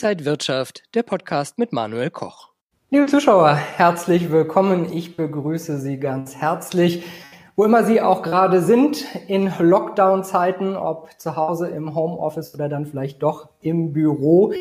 Inside Wirtschaft, der Podcast mit Manuel Koch. Liebe Zuschauer, herzlich willkommen. Ich begrüße Sie ganz herzlich, wo immer Sie auch gerade sind, in Lockdown-Zeiten, ob zu Hause im Homeoffice oder dann vielleicht doch im Büro.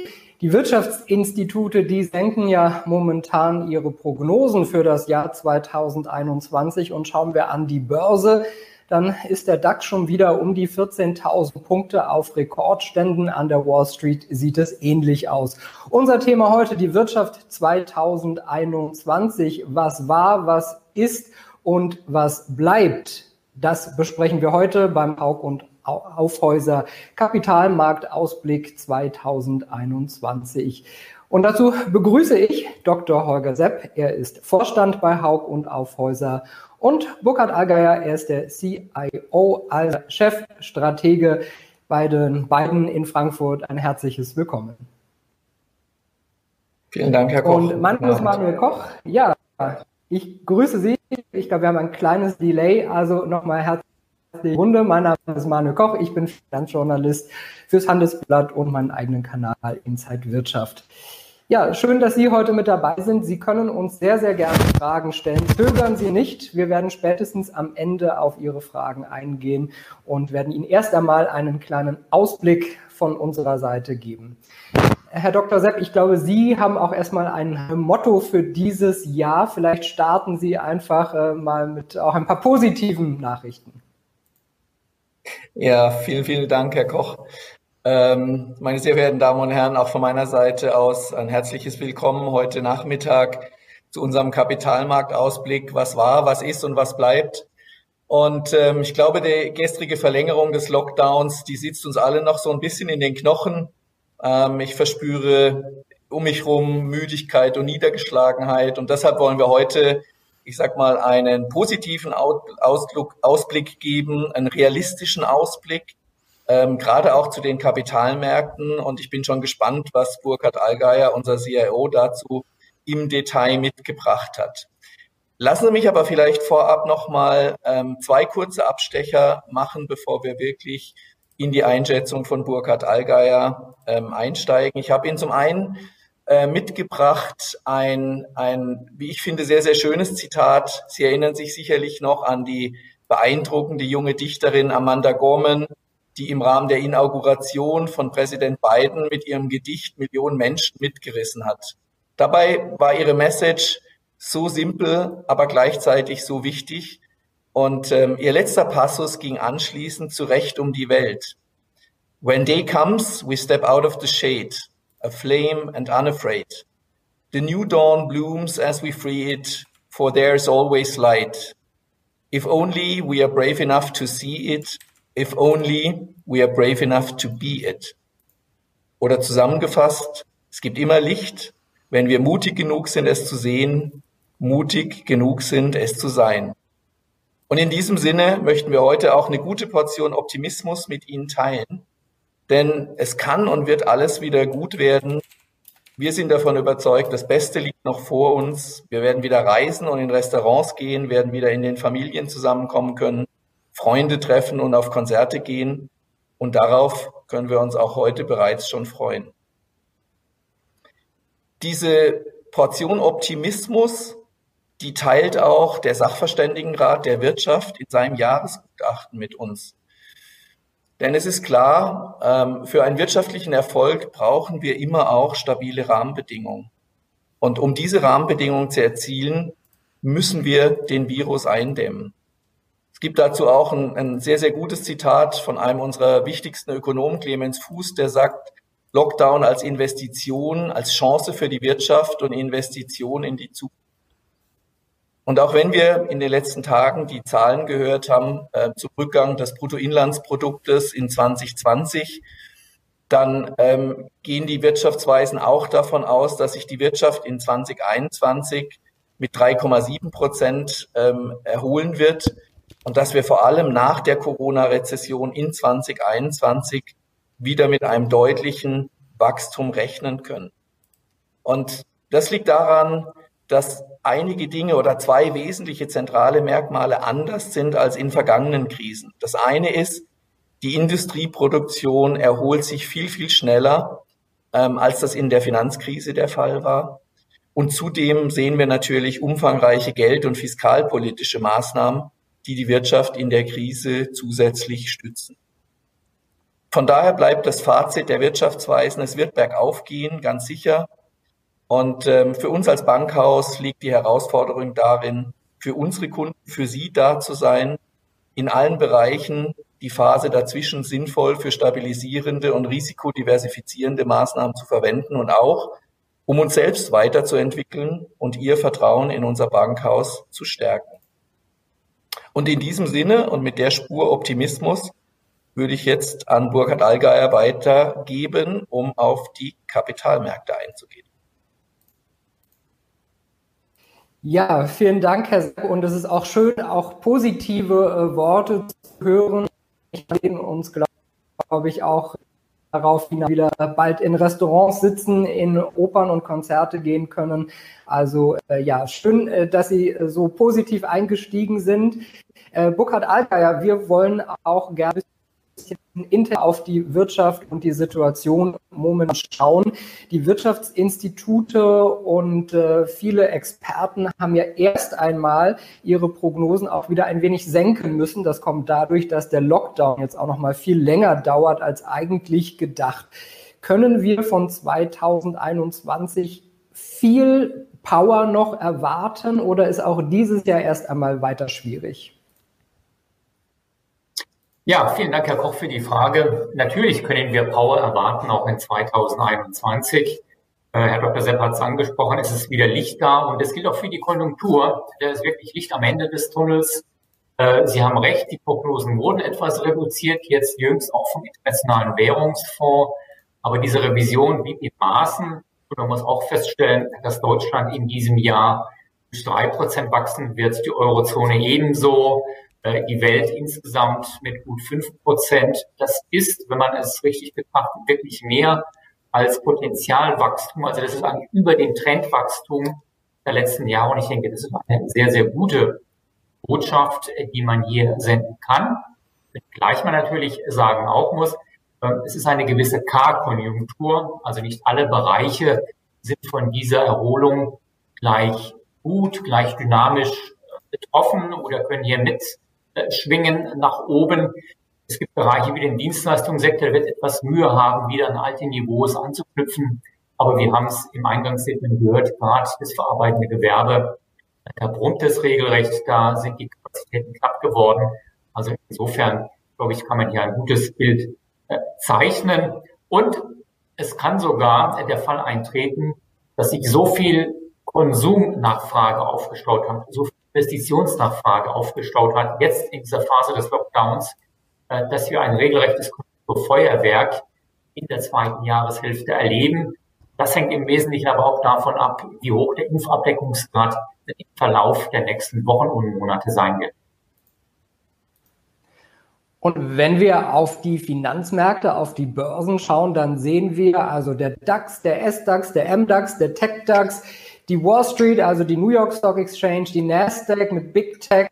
Die Wirtschaftsinstitute, die senken ja momentan ihre Prognosen für das Jahr 2021 und schauen wir an die Börse dann ist der DAX schon wieder um die 14.000 Punkte auf Rekordständen. An der Wall Street sieht es ähnlich aus. Unser Thema heute, die Wirtschaft 2021. Was war, was ist und was bleibt? Das besprechen wir heute beim Haug und Aufhäuser Kapitalmarktausblick 2021. Und dazu begrüße ich Dr. Holger Sepp. Er ist Vorstand bei Haug und Aufhäuser und Burkhard Allgeier, er ist der CIO, also Chefstratege bei den beiden in Frankfurt. Ein herzliches Willkommen. Vielen Dank, Herr Koch. Und mein Name ist Manuel Koch. Ja, ich grüße Sie. Ich glaube, wir haben ein kleines Delay, also nochmal herzliche Runde. Mein Name ist Manuel Koch. Ich bin Finanzjournalist fürs Handelsblatt und meinen eigenen Kanal Inside Wirtschaft. Ja, schön, dass Sie heute mit dabei sind. Sie können uns sehr, sehr gerne Fragen stellen. Zögern Sie nicht. Wir werden spätestens am Ende auf Ihre Fragen eingehen und werden Ihnen erst einmal einen kleinen Ausblick von unserer Seite geben. Herr Dr. Sepp, ich glaube, Sie haben auch erstmal ein Motto für dieses Jahr. Vielleicht starten Sie einfach äh, mal mit auch ein paar positiven Nachrichten. Ja, vielen, vielen Dank, Herr Koch. Ähm, meine sehr verehrten Damen und Herren, auch von meiner Seite aus ein herzliches Willkommen heute Nachmittag zu unserem Kapitalmarktausblick. Was war, was ist und was bleibt. Und ähm, ich glaube, die gestrige Verlängerung des Lockdowns, die sitzt uns alle noch so ein bisschen in den Knochen. Ähm, ich verspüre um mich rum Müdigkeit und Niedergeschlagenheit. Und deshalb wollen wir heute, ich sag mal, einen positiven Ausblick geben, einen realistischen Ausblick ähm, gerade auch zu den Kapitalmärkten. Und ich bin schon gespannt, was Burkhard Allgeier, unser CIO, dazu im Detail mitgebracht hat. Lassen Sie mich aber vielleicht vorab nochmal ähm, zwei kurze Abstecher machen, bevor wir wirklich in die Einschätzung von Burkhard Allgeier ähm, einsteigen. Ich habe Ihnen zum einen äh, mitgebracht ein, ein, wie ich finde, sehr, sehr schönes Zitat. Sie erinnern sich sicherlich noch an die beeindruckende junge Dichterin Amanda Gorman, die im Rahmen der Inauguration von Präsident Biden mit ihrem Gedicht Millionen Menschen mitgerissen hat. Dabei war ihre Message so simpel, aber gleichzeitig so wichtig. Und ähm, ihr letzter Passus ging anschließend zu Recht um die Welt. When day comes, we step out of the shade, aflame and unafraid. The new dawn blooms as we free it, for there is always light. If only we are brave enough to see it if only we are brave enough to be it. Oder zusammengefasst, es gibt immer Licht, wenn wir mutig genug sind, es zu sehen, mutig genug sind, es zu sein. Und in diesem Sinne möchten wir heute auch eine gute Portion Optimismus mit Ihnen teilen, denn es kann und wird alles wieder gut werden. Wir sind davon überzeugt, das Beste liegt noch vor uns. Wir werden wieder reisen und in Restaurants gehen, werden wieder in den Familien zusammenkommen können. Freunde treffen und auf Konzerte gehen. Und darauf können wir uns auch heute bereits schon freuen. Diese Portion Optimismus, die teilt auch der Sachverständigenrat der Wirtschaft in seinem Jahresgutachten mit uns. Denn es ist klar, ähm, für einen wirtschaftlichen Erfolg brauchen wir immer auch stabile Rahmenbedingungen. Und um diese Rahmenbedingungen zu erzielen, müssen wir den Virus eindämmen. Es gibt dazu auch ein, ein sehr, sehr gutes Zitat von einem unserer wichtigsten Ökonomen, Clemens Fuß, der sagt, Lockdown als Investition, als Chance für die Wirtschaft und Investition in die Zukunft. Und auch wenn wir in den letzten Tagen die Zahlen gehört haben äh, zum Rückgang des Bruttoinlandsproduktes in 2020, dann ähm, gehen die Wirtschaftsweisen auch davon aus, dass sich die Wirtschaft in 2021 mit 3,7 Prozent ähm, erholen wird und dass wir vor allem nach der Corona-Rezession in 2021 wieder mit einem deutlichen Wachstum rechnen können. Und das liegt daran, dass einige Dinge oder zwei wesentliche zentrale Merkmale anders sind als in vergangenen Krisen. Das eine ist, die Industrieproduktion erholt sich viel, viel schneller ähm, als das in der Finanzkrise der Fall war. Und zudem sehen wir natürlich umfangreiche geld- und fiskalpolitische Maßnahmen, die die Wirtschaft in der Krise zusätzlich stützen. Von daher bleibt das Fazit der Wirtschaftsweisen, es wird bergauf gehen, ganz sicher. Und ähm, für uns als Bankhaus liegt die Herausforderung darin, für unsere Kunden, für Sie da zu sein, in allen Bereichen die Phase dazwischen sinnvoll für stabilisierende und risikodiversifizierende Maßnahmen zu verwenden und auch um uns selbst weiterzuentwickeln und ihr Vertrauen in unser Bankhaus zu stärken. Und in diesem Sinne und mit der Spur Optimismus würde ich jetzt an Burkhard Allgeier weitergeben, um auf die Kapitalmärkte einzugehen. Ja, vielen Dank, Herr Sepp. Und es ist auch schön, auch positive äh, Worte zu hören. Ich bin uns, glaube ich, auch darauf wieder bald in Restaurants sitzen, in Opern und Konzerte gehen können. Also äh, ja, schön, äh, dass Sie äh, so positiv eingestiegen sind. Äh, Burkhard Altgeier, wir wollen auch gerne intern auf die Wirtschaft und die Situation momentan schauen. Die Wirtschaftsinstitute und äh, viele Experten haben ja erst einmal ihre Prognosen auch wieder ein wenig senken müssen. Das kommt dadurch, dass der Lockdown jetzt auch noch mal viel länger dauert als eigentlich gedacht. Können wir von 2021 viel Power noch erwarten oder ist auch dieses Jahr erst einmal weiter schwierig? Ja, vielen Dank, Herr Koch, für die Frage. Natürlich können wir Power erwarten, auch in 2021. Äh, Herr Dr. Sepp hat es angesprochen, es ist wieder Licht da und das gilt auch für die Konjunktur. Da ist wirklich Licht am Ende des Tunnels. Äh, Sie haben recht, die Prognosen wurden etwas reduziert, jetzt jüngst auch vom Internationalen Währungsfonds. Aber diese Revision bieten die Maßen. Und man muss auch feststellen, dass Deutschland in diesem Jahr drei Prozent wachsen wird, die Eurozone ebenso. Äh, die Welt insgesamt mit gut fünf Prozent. Das ist, wenn man es richtig betrachtet, wirklich mehr als Potenzialwachstum. Also das ist eigentlich über dem Trendwachstum der letzten Jahre. Und ich denke, das ist eine sehr, sehr gute Botschaft, die man hier senden kann. Gleich man natürlich sagen auch muss, ähm, es ist eine gewisse K-Konjunktur. Also nicht alle Bereiche sind von dieser Erholung gleich gut, gleich dynamisch betroffen oder können hier mit schwingen nach oben. Es gibt Bereiche wie den Dienstleistungssektor, der wird etwas Mühe haben, wieder an alte Niveaus anzuknüpfen. Aber wir haben es im Eingangsstatement gehört, gerade das verarbeitende Gewerbe, da brummt es regelrecht, da sind die Kapazitäten knapp geworden. Also insofern, glaube ich, kann man hier ein gutes Bild äh, zeichnen. Und es kann sogar der Fall eintreten, dass sich so viel Konsumnachfrage aufgestaut hat, so viel Investitionsnachfrage aufgestaut hat, jetzt in dieser Phase des Lockdowns, äh, dass wir ein regelrechtes Feuerwerk in der zweiten Jahreshälfte erleben. Das hängt im Wesentlichen aber auch davon ab, wie hoch der Impfabdeckungsgrad im Verlauf der nächsten Wochen und Monate sein wird. Und wenn wir auf die Finanzmärkte, auf die Börsen schauen, dann sehen wir also der DAX, der S-DAX, der M-DAX, der Tech-DAX, die Wall Street, also die New York Stock Exchange, die Nasdaq mit Big Tech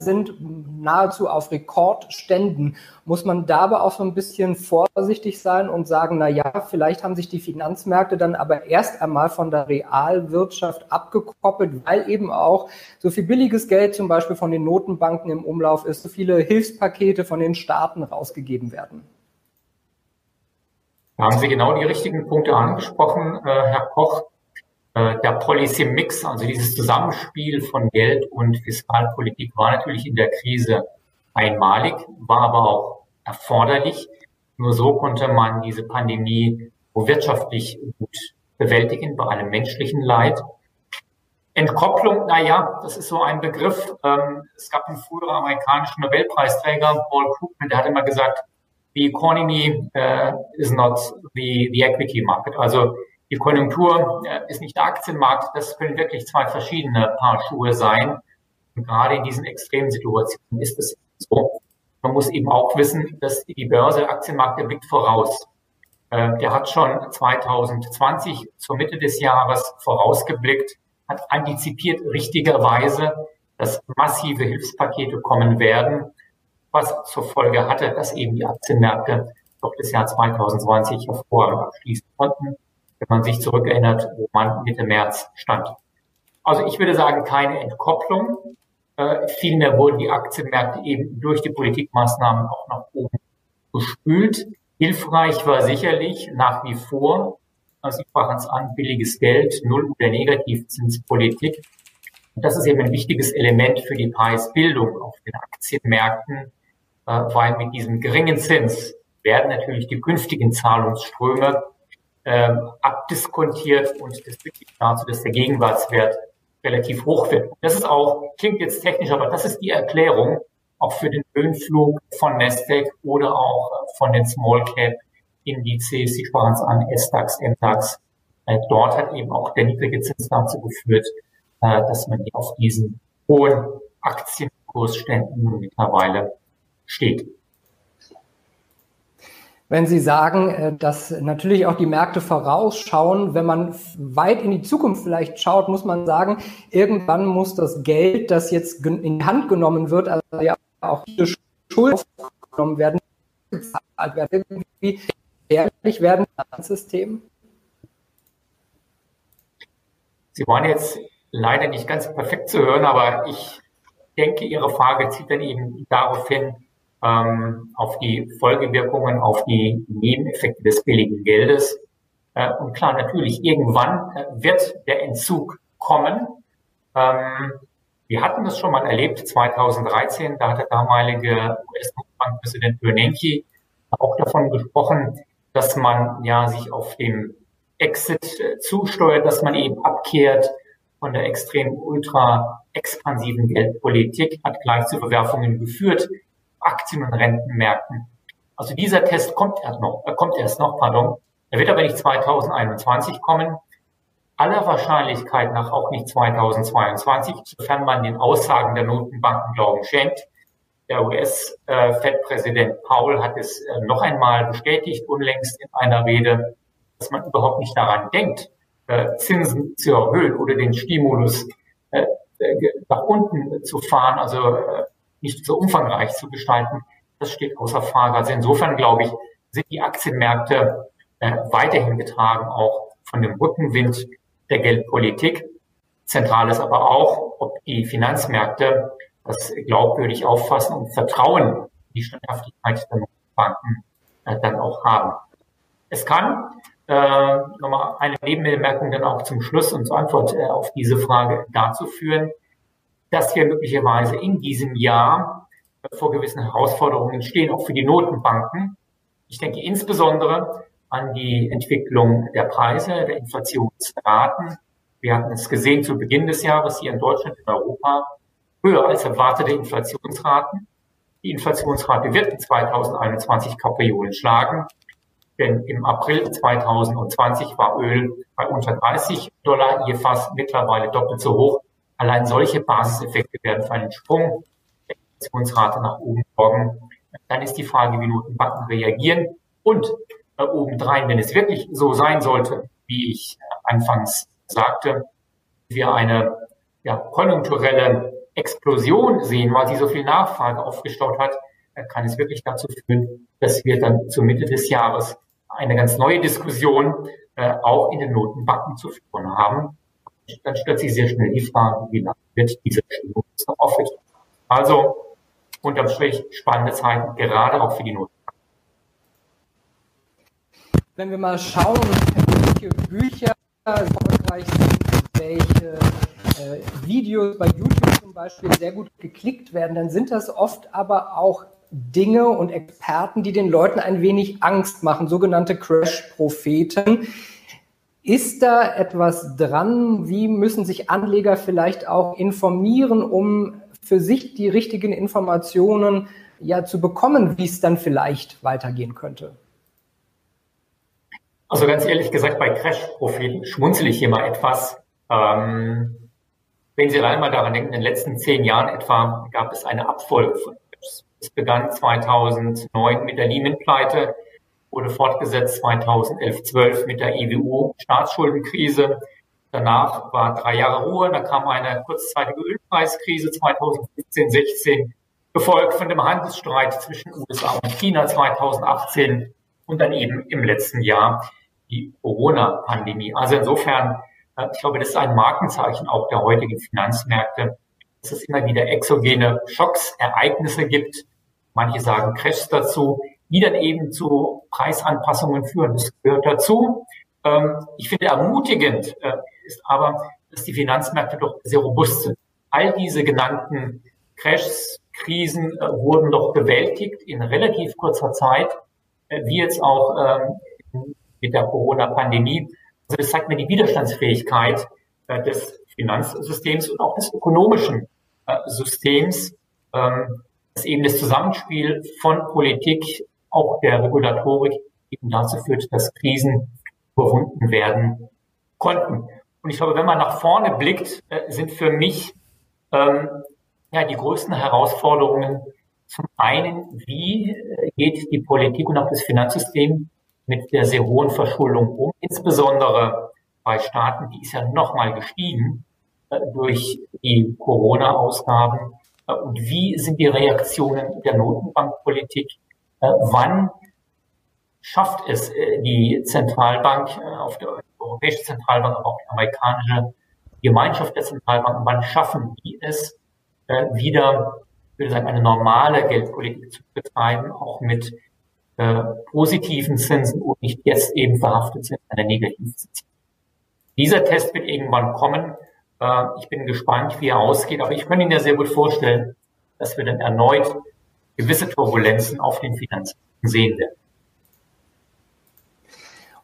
sind nahezu auf Rekordständen. Muss man da aber auch so ein bisschen vorsichtig sein und sagen, na ja, vielleicht haben sich die Finanzmärkte dann aber erst einmal von der Realwirtschaft abgekoppelt, weil eben auch so viel billiges Geld zum Beispiel von den Notenbanken im Umlauf ist, so viele Hilfspakete von den Staaten rausgegeben werden. Da haben Sie genau die richtigen Punkte angesprochen, äh, Herr Koch. Äh, der Policy Mix, also dieses Zusammenspiel von Geld und Fiskalpolitik war natürlich in der Krise einmalig, war aber auch erforderlich. Nur so konnte man diese Pandemie wirtschaftlich gut bewältigen, bei allem menschlichen Leid. Entkopplung, na ja, das ist so ein Begriff. Ähm, es gab einen früheren amerikanischen Nobelpreisträger, Paul Krugman, der hat immer gesagt, the economy uh, is not the, the equity market. Also die Konjunktur äh, ist nicht der Aktienmarkt. Das können wirklich zwei verschiedene Paar Schuhe sein. Und gerade in diesen extremen Situationen ist es so. Man muss eben auch wissen, dass die Börse, der Aktienmarkt, der blickt voraus. Äh, der hat schon 2020 zur Mitte des Jahres vorausgeblickt, hat antizipiert richtigerweise, dass massive Hilfspakete kommen werden, was zur Folge hatte, dass eben die Aktienmärkte doch das Jahr 2020 hervorragend abschließen konnten, wenn man sich zurückerinnert, wo man Mitte März stand. Also ich würde sagen, keine Entkopplung. Äh, vielmehr wurden die Aktienmärkte eben durch die Politikmaßnahmen auch nach oben gespült. Hilfreich war sicherlich nach wie vor, also Sie sprachen es an, billiges Geld, Null- oder Negativzinspolitik. Und das ist eben ein wichtiges Element für die Preisbildung auf den Aktienmärkten, äh, weil mit diesem geringen Zins werden natürlich die künftigen Zahlungsströme äh, abdiskontiert und das führt dazu, dass der Gegenwartswert relativ hoch wird. Das ist auch, klingt jetzt technisch, aber das ist die Erklärung auch für den Höhenflug von Nasdaq oder auch von den Small Cap Indizes, Sie sprachen es an, SDAX, MDAX. Äh, dort hat eben auch der niedrige Zins dazu geführt, äh, dass man auf diesen hohen Aktienkursständen mittlerweile steht. Wenn Sie sagen, äh, dass natürlich auch die Märkte vorausschauen, wenn man weit in die Zukunft vielleicht schaut, muss man sagen, irgendwann muss das Geld, das jetzt in die Hand genommen wird, also ja auch die Schulden aufgenommen werden, bezahlt werden, irgendwie gefährlich werden, das System? Sie waren jetzt leider nicht ganz perfekt zu hören, aber ich denke, Ihre Frage zieht dann eben darauf hin, ähm, auf die Folgewirkungen, auf die Nebeneffekte des billigen Geldes. Äh, und klar, natürlich, irgendwann äh, wird der Entzug kommen. Ähm, wir hatten das schon mal erlebt, 2013, da hat der damalige US-Bankpräsident Bernanke auch davon gesprochen, dass man ja sich auf dem Exit äh, zusteuert, dass man eben abkehrt von der extrem ultra expansiven Geldpolitik, hat gleich zu Verwerfungen geführt, Aktien- und Rentenmärkten. Also dieser Test kommt erst noch, äh, kommt erst noch, pardon. Er wird aber nicht 2021 kommen. Aller Wahrscheinlichkeit nach auch nicht 2022, sofern man den Aussagen der Notenbanken Glauben schenkt. Der US-Fed-Präsident äh, Paul hat es äh, noch einmal bestätigt, unlängst in einer Rede, dass man überhaupt nicht daran denkt, äh, Zinsen zu erhöhen oder den Stimulus nach unten zu fahren, also nicht so umfangreich zu gestalten, das steht außer Frage. Also insofern glaube ich, sind die Aktienmärkte äh, weiterhin getragen, auch von dem Rückenwind der Geldpolitik. Zentral ist aber auch, ob die Finanzmärkte das glaubwürdig auffassen und Vertrauen in die Standhaftigkeit der Banken äh, dann auch haben. Es kann äh, nochmal eine Nebenbemerkung dann auch zum Schluss und zur Antwort äh, auf diese Frage dazu führen, dass wir möglicherweise in diesem Jahr vor gewissen Herausforderungen stehen, auch für die Notenbanken. Ich denke insbesondere an die Entwicklung der Preise, der Inflationsraten. Wir hatten es gesehen zu Beginn des Jahres hier in Deutschland, in Europa, höher als erwartete Inflationsraten. Die Inflationsrate wird in 2021 Kapriolen schlagen. Denn im April 2020 war Öl bei unter 30 Dollar, je fast mittlerweile doppelt so hoch. Allein solche Basiseffekte werden für einen Sprung der Inflationsrate nach oben sorgen. Dann ist die Frage, wie Notenbanken reagieren. Und äh, obendrein, wenn es wirklich so sein sollte, wie ich anfangs sagte, wir eine ja, konjunkturelle Explosion sehen, weil sie so viel Nachfrage aufgestaut hat, kann es wirklich dazu führen, dass wir dann zur Mitte des Jahres eine ganz neue Diskussion äh, auch in den Notenbanken zu führen haben. Dann stellt sich sehr schnell die Frage, wie lange wird diese Stimmung noch aufrichten. Also unterm Strich spannende Zeiten, gerade auch für die Notenbanken. Wenn wir mal schauen, welche Bücher erfolgreich sind, welche äh, Videos bei YouTube zum Beispiel sehr gut geklickt werden, dann sind das oft aber auch Dinge und Experten, die den Leuten ein wenig Angst machen, sogenannte Crash-Propheten. Ist da etwas dran? Wie müssen sich Anleger vielleicht auch informieren, um für sich die richtigen Informationen ja zu bekommen, wie es dann vielleicht weitergehen könnte? Also ganz ehrlich gesagt, bei Crash-Propheten schmunzel ich hier mal etwas. Ähm, wenn Sie einmal daran denken, in den letzten zehn Jahren etwa gab es eine Abfolge von Crashs. Es begann 2009 mit der Lehman-Pleite, wurde fortgesetzt 2011, 12 mit der EWU-Staatsschuldenkrise. Danach war drei Jahre Ruhe, da kam eine kurzzeitige Ölpreiskrise 2015, 16, gefolgt von dem Handelsstreit zwischen USA und China 2018 und dann eben im letzten Jahr die Corona-Pandemie. Also insofern, äh, ich glaube, das ist ein Markenzeichen auch der heutigen Finanzmärkte, dass es immer wieder exogene Schocks, Ereignisse gibt. Manche sagen Crashs dazu, die dann eben zu Preisanpassungen führen. Das gehört dazu. Ähm, ich finde ermutigend äh, ist aber, dass die Finanzmärkte doch sehr robust sind. All diese genannten Crashs, Krisen äh, wurden doch bewältigt in relativ kurzer Zeit, äh, wie jetzt auch ähm, mit der Corona-Pandemie. Also das zeigt mir die Widerstandsfähigkeit des Finanzsystems und auch des ökonomischen Systems, ähm, dass eben das Zusammenspiel von Politik, auch der Regulatorik eben dazu führt, dass Krisen überwunden werden konnten. Und ich glaube, wenn man nach vorne blickt, äh, sind für mich ähm, ja die größten Herausforderungen zum einen, wie äh, geht die Politik und auch das Finanzsystem mit der sehr hohen Verschuldung um, insbesondere bei Staaten, die ist ja nochmal gestiegen äh, durch die Corona-Ausgaben. Und wie sind die Reaktionen der Notenbankpolitik? Äh, wann schafft es äh, die Zentralbank, äh, auf der Europäische Zentralbank, aber auch die amerikanische Gemeinschaft der Zentralbanken, wann schaffen die es, wieder, ich würde sagen, eine normale Geldpolitik zu betreiben, auch mit äh, positiven Zinsen und nicht jetzt eben verhaftet sind an negativen Zinsen. Dieser Test wird irgendwann kommen. Äh, ich bin gespannt, wie er ausgeht, aber ich könnte Ihnen ja sehr gut vorstellen, dass wir dann erneut gewisse Turbulenzen auf den Finanzen sehen werden.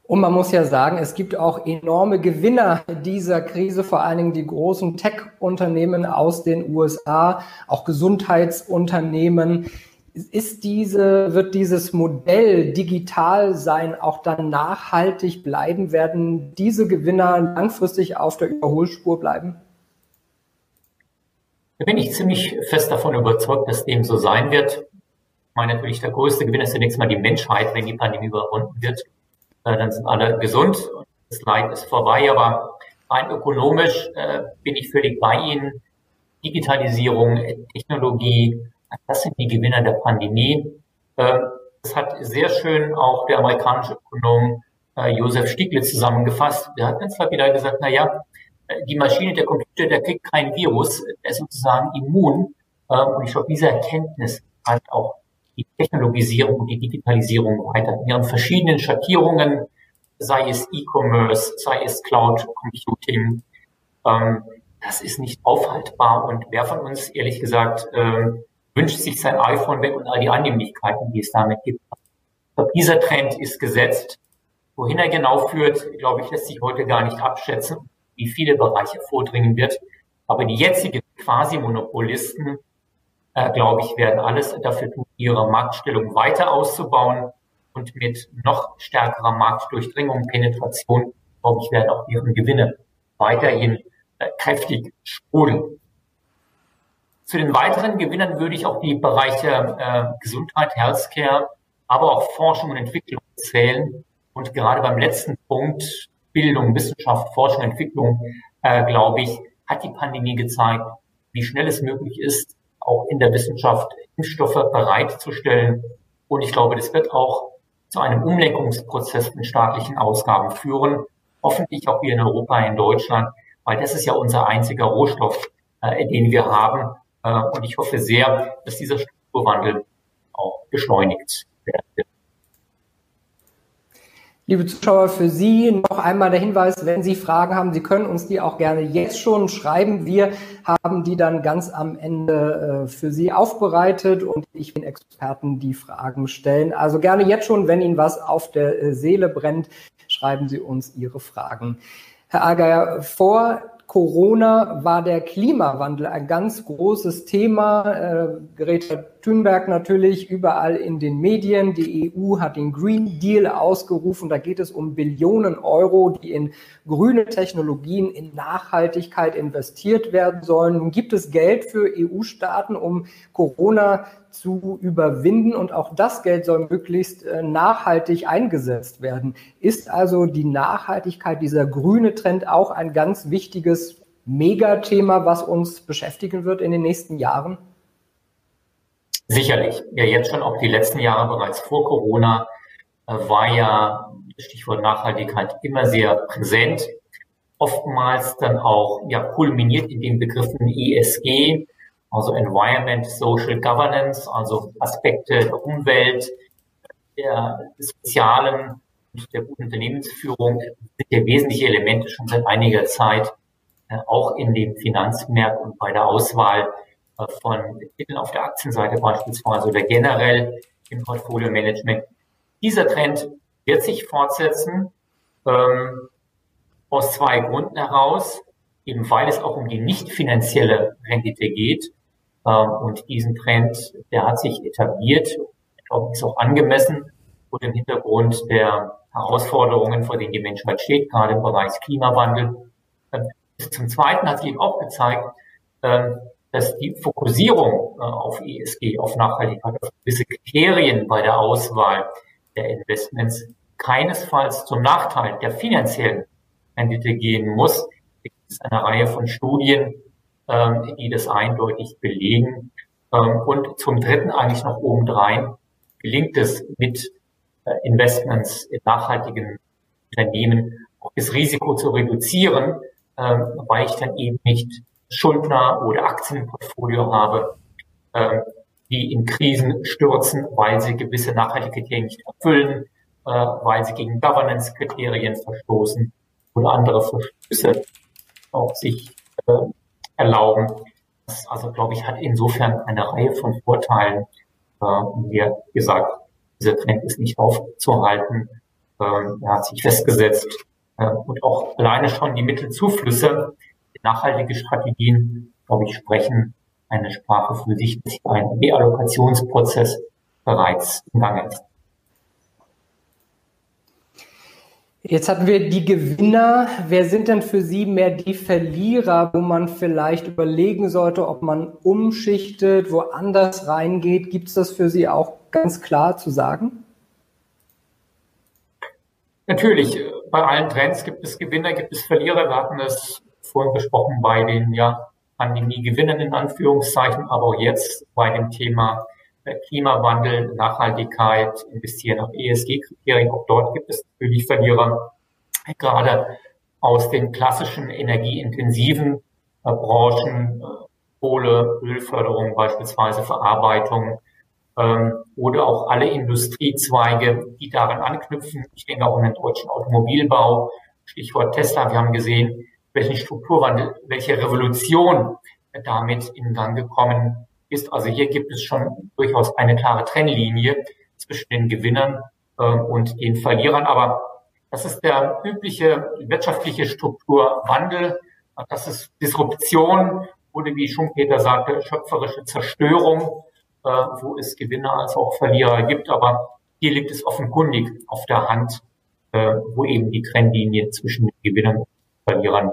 Und man muss ja sagen, es gibt auch enorme Gewinner dieser Krise, vor allen Dingen die großen Tech-Unternehmen aus den USA, auch Gesundheitsunternehmen. Ist diese, wird dieses Modell digital sein auch dann nachhaltig bleiben? Werden diese Gewinner langfristig auf der Überholspur bleiben? Da bin ich ziemlich fest davon überzeugt, dass dem so sein wird. Ich meine natürlich, der größte Gewinner ist zunächst mal die Menschheit, wenn die Pandemie überwunden wird. Äh, dann sind alle gesund und das Leid ist vorbei. Aber rein ökonomisch äh, bin ich völlig bei Ihnen. Digitalisierung, Technologie, das sind die Gewinner der Pandemie. Äh, das hat sehr schön auch der amerikanische Ökonom äh, Josef Stieglitz zusammengefasst. Der hat ganz klar wieder gesagt, na ja, die Maschine, der Computer, der kriegt kein Virus, der ist sozusagen immun. Äh, und ich glaube, diese Erkenntnis hat auch die Technologisierung und die Digitalisierung weiter in ihren verschiedenen Schattierungen, sei es E-Commerce, sei es Cloud Computing. Ähm, das ist nicht aufhaltbar. Und wer von uns, ehrlich gesagt, ähm, wünscht sich sein iPhone weg und all die Annehmlichkeiten, die es damit gibt. Glaube, dieser Trend ist gesetzt. Wohin er genau führt, glaube ich, lässt sich heute gar nicht abschätzen, wie viele Bereiche vordringen wird. Aber die jetzigen Quasi-Monopolisten äh, glaube ich, werden alles dafür tun, ihre Marktstellung weiter auszubauen und mit noch stärkerer Marktdurchdringung, Penetration, glaube ich, werden auch ihre Gewinne weiterhin äh, kräftig sprudeln. Zu den weiteren Gewinnern würde ich auch die Bereiche äh, Gesundheit, Healthcare, aber auch Forschung und Entwicklung zählen. Und gerade beim letzten Punkt, Bildung, Wissenschaft, Forschung, Entwicklung, äh, glaube ich, hat die Pandemie gezeigt, wie schnell es möglich ist, auch in der Wissenschaft Impfstoffe bereitzustellen. Und ich glaube, das wird auch zu einem Umlenkungsprozess in staatlichen Ausgaben führen. Hoffentlich auch hier in Europa, in Deutschland, weil das ist ja unser einziger Rohstoff, äh, den wir haben. Äh, und ich hoffe sehr, dass dieser Strukturwandel auch beschleunigt werden wird. Liebe Zuschauer, für Sie noch einmal der Hinweis, wenn Sie Fragen haben, Sie können uns die auch gerne jetzt schon schreiben. Wir haben die dann ganz am Ende äh, für Sie aufbereitet und ich bin Experten, die Fragen stellen. Also gerne jetzt schon, wenn Ihnen was auf der äh, Seele brennt, schreiben Sie uns Ihre Fragen. Herr Ager, vor Corona war der Klimawandel ein ganz großes Thema. Äh, Greta Thunberg natürlich überall in den Medien. Die EU hat den Green Deal ausgerufen. Da geht es um Billionen Euro, die in grüne Technologien, in Nachhaltigkeit investiert werden sollen. Gibt es Geld für EU-Staaten, um Corona zu überwinden. Und auch das Geld soll möglichst äh, nachhaltig eingesetzt werden. Ist also die Nachhaltigkeit, dieser grüne Trend auch ein ganz wichtiges Megathema, was uns beschäftigen wird in den nächsten Jahren? Sicherlich. Ja, jetzt schon auch die letzten Jahre bereits vor Corona äh, war ja, Stichwort Nachhaltigkeit, immer sehr präsent. Oftmals dann auch ja, kulminiert in den Begriffen ESG, also Environment, Social Governance, also Aspekte der Umwelt, der, Sozialen und der Unternehmensführung sind ja wesentliche Elemente schon seit einiger Zeit äh, auch in den Finanzmärkten und bei der Auswahl äh, von Titeln auf der Aktienseite beispielsweise oder generell im Portfolio-Management. Dieser Trend wird sich fortsetzen ähm, aus zwei Gründen heraus, eben weil es auch um die nicht finanzielle Rendite geht. Ähm, und diesen Trend, der hat sich etabliert, ich glaube, ist auch angemessen vor dem Hintergrund der Herausforderungen, vor denen die Menschheit steht, gerade im Bereich Klimawandel. Ähm, zum Zweiten hat sich eben auch gezeigt, ähm, dass die Fokussierung äh, auf ESG, auf Nachhaltigkeit, auf gewisse Kriterien bei der Auswahl der Investments keinesfalls zum Nachteil der finanziellen Rendite gehen muss. Es gibt eine Reihe von Studien, ähm, die das eindeutig belegen. Und zum Dritten eigentlich noch obendrein gelingt es mit äh, Investments in nachhaltigen Unternehmen auch das Risiko zu reduzieren, ähm, weil ich dann eben nicht Schuldner oder Aktienportfolio habe, ähm, die in Krisen stürzen, weil sie gewisse Nachhaltigkeitskriterien nicht erfüllen, äh, weil sie gegen Governance-Kriterien verstoßen oder andere Verstöße auch sich äh, erlauben. Das also, glaube ich, hat insofern eine Reihe von Vorteilen. Äh, wie gesagt, dieser Trend ist nicht aufzuhalten. Ähm, er hat sich festgesetzt äh, und auch alleine schon die Mittelzuflüsse, die nachhaltige Strategien, glaube ich, sprechen eine Sprache für sich, dass ein Reallokationsprozess bereits im Gange ist. Jetzt hatten wir die Gewinner. Wer sind denn für Sie mehr die Verlierer, wo man vielleicht überlegen sollte, ob man umschichtet, woanders reingeht? Gibt es das für Sie auch ganz klar zu sagen? Natürlich, äh, bei allen Trends gibt es Gewinner, gibt es Verlierer. Wir hatten es vorhin besprochen bei den ja, Pandemie-Gewinnern in Anführungszeichen, aber auch jetzt bei dem Thema Klimawandel, Nachhaltigkeit, investieren auf ESG-Kriterien. Auch dort gibt es natürlich Verlierer, gerade aus den klassischen energieintensiven äh, Branchen, äh, Kohle, Ölförderung beispielsweise, Verarbeitung, ähm, oder auch alle Industriezweige, die daran anknüpfen. Ich denke auch an den deutschen Automobilbau, Stichwort Tesla. Wir haben gesehen, welchen Strukturwandel, welche Revolution damit in Gang gekommen ist. Also hier gibt es schon durchaus eine klare Trennlinie zwischen den Gewinnern äh, und den Verlierern. Aber das ist der übliche wirtschaftliche Strukturwandel. Das ist Disruption oder wie Schumpeter sagte, schöpferische Zerstörung äh, wo es Gewinner als auch Verlierer gibt. Aber hier liegt es offenkundig auf der Hand, äh, wo eben die Trennlinie zwischen den Gewinnern und Verlierern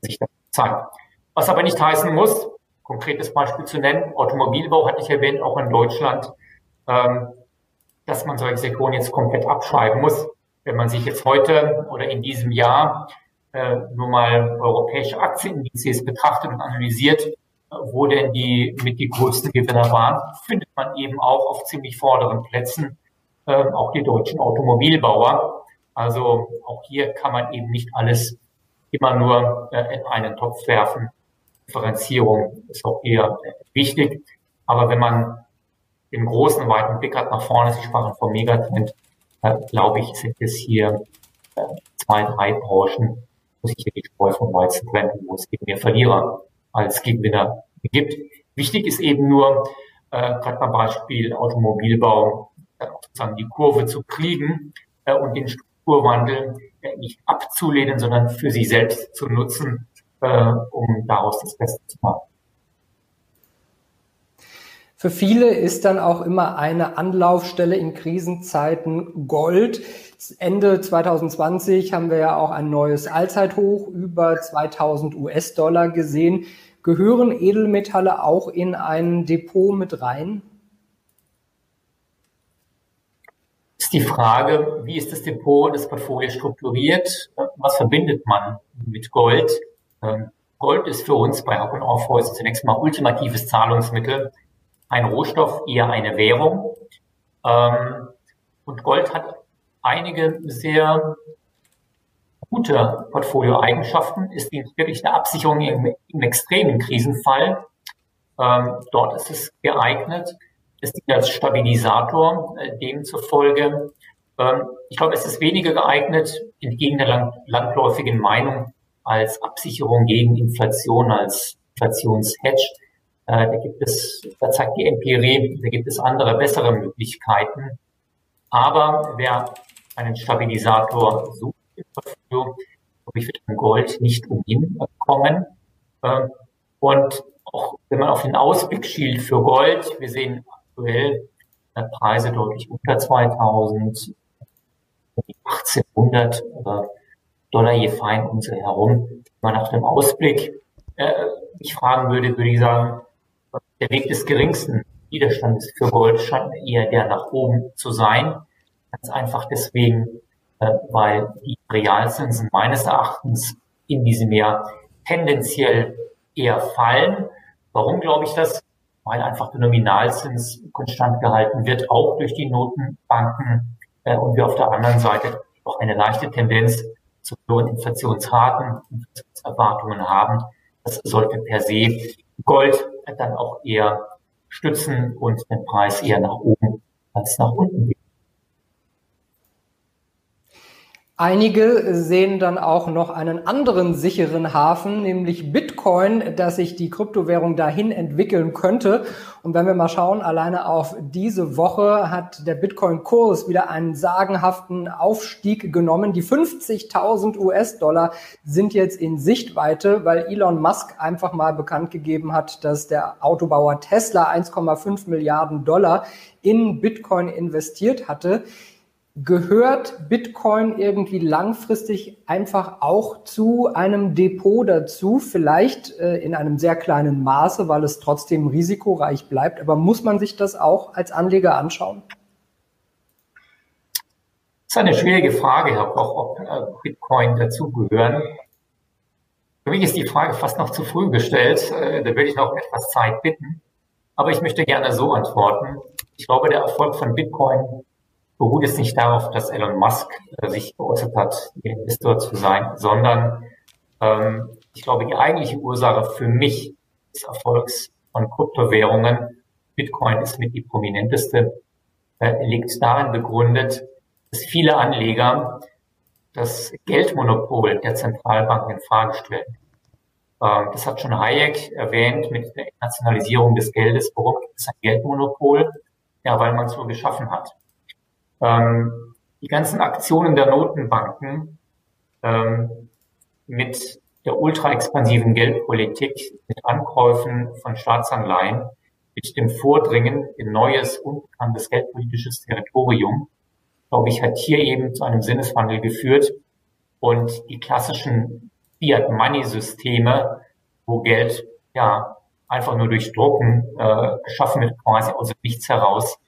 sich zeigt. Was aber nicht heißen muss, konkretes Beispiel zu nennen, Automobilbau hatte ich erwähnt, auch in Deutschland, ähm, dass man solche Sektoren jetzt komplett abschreiben muss. Wenn man sich jetzt heute oder in diesem Jahr äh, nur mal europäische Aktienindizes betrachtet und analysiert, wo denn die mit die größten Gewinner waren, findet man eben auch auf ziemlich vorderen Plätzen äh, auch die deutschen Automobilbauer. Also auch hier kann man eben nicht alles immer nur äh, in einen Topf werfen. Differenzierung ist auch eher wichtig. Aber wenn man den großen, weiten Blick hat nach vorne, Sie sprachen vom Megatrend, äh, glaube ich, sind es hier äh, zwei, drei Branchen, wo sich hier die Spreu vom Weizen trennt, wo es eben mehr Verlierer als Gewinner gibt. Wichtig ist eben nur, äh, gerade beim Beispiel Automobilbau, äh, sozusagen die Kurve zu kriegen äh, und den Strukturwandel äh, nicht abzulehnen, sondern für sich selbst zu nutzen, äh, um daraus das Beste zu machen. Für viele ist dann auch immer eine Anlaufstelle in Krisenzeiten Gold. Ende 2020 haben wir ja auch ein neues Allzeithoch über 2000 US-Dollar gesehen. Gehören Edelmetalle auch in ein Depot mit rein? Ist die Frage, wie ist das Depot, das Portfolio strukturiert? Was verbindet man mit Gold? Ähm, Gold ist für uns bei und Aufhäuser zunächst mal ultimatives Zahlungsmittel ein Rohstoff, eher eine Währung. Ähm, und Gold hat einige sehr gute Portfolioeigenschaften. Dient wirklich der Absicherung im, im extremen Krisenfall. Ähm, dort ist es geeignet. Es dient als Stabilisator. Äh, demzufolge, ich glaube, es ist weniger geeignet, entgegen der land landläufigen Meinung, als Absicherung gegen Inflation, als Inflationshedge. Äh, da gibt es, da zeigt die Empirie, da gibt es andere, bessere Möglichkeiten. Aber wer einen Stabilisator sucht im Portfolio, glaube ich, wird an Gold nicht umhin kommen. Ähm, und auch wenn man auf den Ausblick schielt für Gold, wir sehen aktuell äh, Preise deutlich unter 2000, 1800 Dollar je fein um sie herum. Wenn man nach dem Ausblick äh, mich fragen würde, würde ich sagen, der Weg des geringsten Widerstandes für Gold scheint eher der nach oben zu sein. Ganz einfach deswegen, äh, weil die Realzinsen meines Erachtens in diesem Jahr tendenziell eher fallen. Warum glaube ich das? Weil einfach der Nominalzins konstant gehalten wird, auch durch die Notenbanken äh, und wir auf der anderen Seite auch eine leichte Tendenz zu hohen Inflationsraten, Inflationserwartungen haben. Das sollte per se Gold dann auch eher stützen und den Preis eher nach oben als nach unten gehen. Einige sehen dann auch noch einen anderen sicheren Hafen, nämlich Bitcoin, dass sich die Kryptowährung dahin entwickeln könnte. Und wenn wir mal schauen, alleine auf diese Woche hat der Bitcoin-Kurs wieder einen sagenhaften Aufstieg genommen. Die 50.000 US-Dollar sind jetzt in Sichtweite, weil Elon Musk einfach mal bekannt gegeben hat, dass der Autobauer Tesla 1,5 Milliarden Dollar in Bitcoin investiert hatte. Gehört Bitcoin irgendwie langfristig einfach auch zu einem Depot dazu, vielleicht äh, in einem sehr kleinen Maße, weil es trotzdem risikoreich bleibt. Aber muss man sich das auch als Anleger anschauen? Das ist eine schwierige Frage, Koch, ob äh, Bitcoin dazugehören. Für mich ist die Frage fast noch zu früh gestellt. Äh, da würde ich noch etwas Zeit bitten. Aber ich möchte gerne so antworten. Ich glaube, der Erfolg von Bitcoin beruht es nicht darauf, dass Elon Musk äh, sich geäußert hat, Investor zu sein, sondern ähm, ich glaube, die eigentliche Ursache für mich des Erfolgs von Kryptowährungen, Bitcoin ist mit die prominenteste, äh, liegt darin begründet, dass viele Anleger das Geldmonopol der Zentralbanken in Frage stellen. Ähm, das hat schon Hayek erwähnt mit der Nationalisierung des Geldes. Warum gibt es ein Geldmonopol? Ja, weil man es so geschaffen hat. Ähm, die ganzen Aktionen der Notenbanken ähm, mit der ultra-expansiven Geldpolitik, mit Ankäufen von Staatsanleihen, mit dem Vordringen in neues, unbekanntes geldpolitisches Territorium, glaube ich, hat hier eben zu einem Sinneswandel geführt. Und die klassischen Fiat-Money-Systeme, wo Geld ja einfach nur durch Drucken äh, geschaffen wird, quasi aus nichts heraus,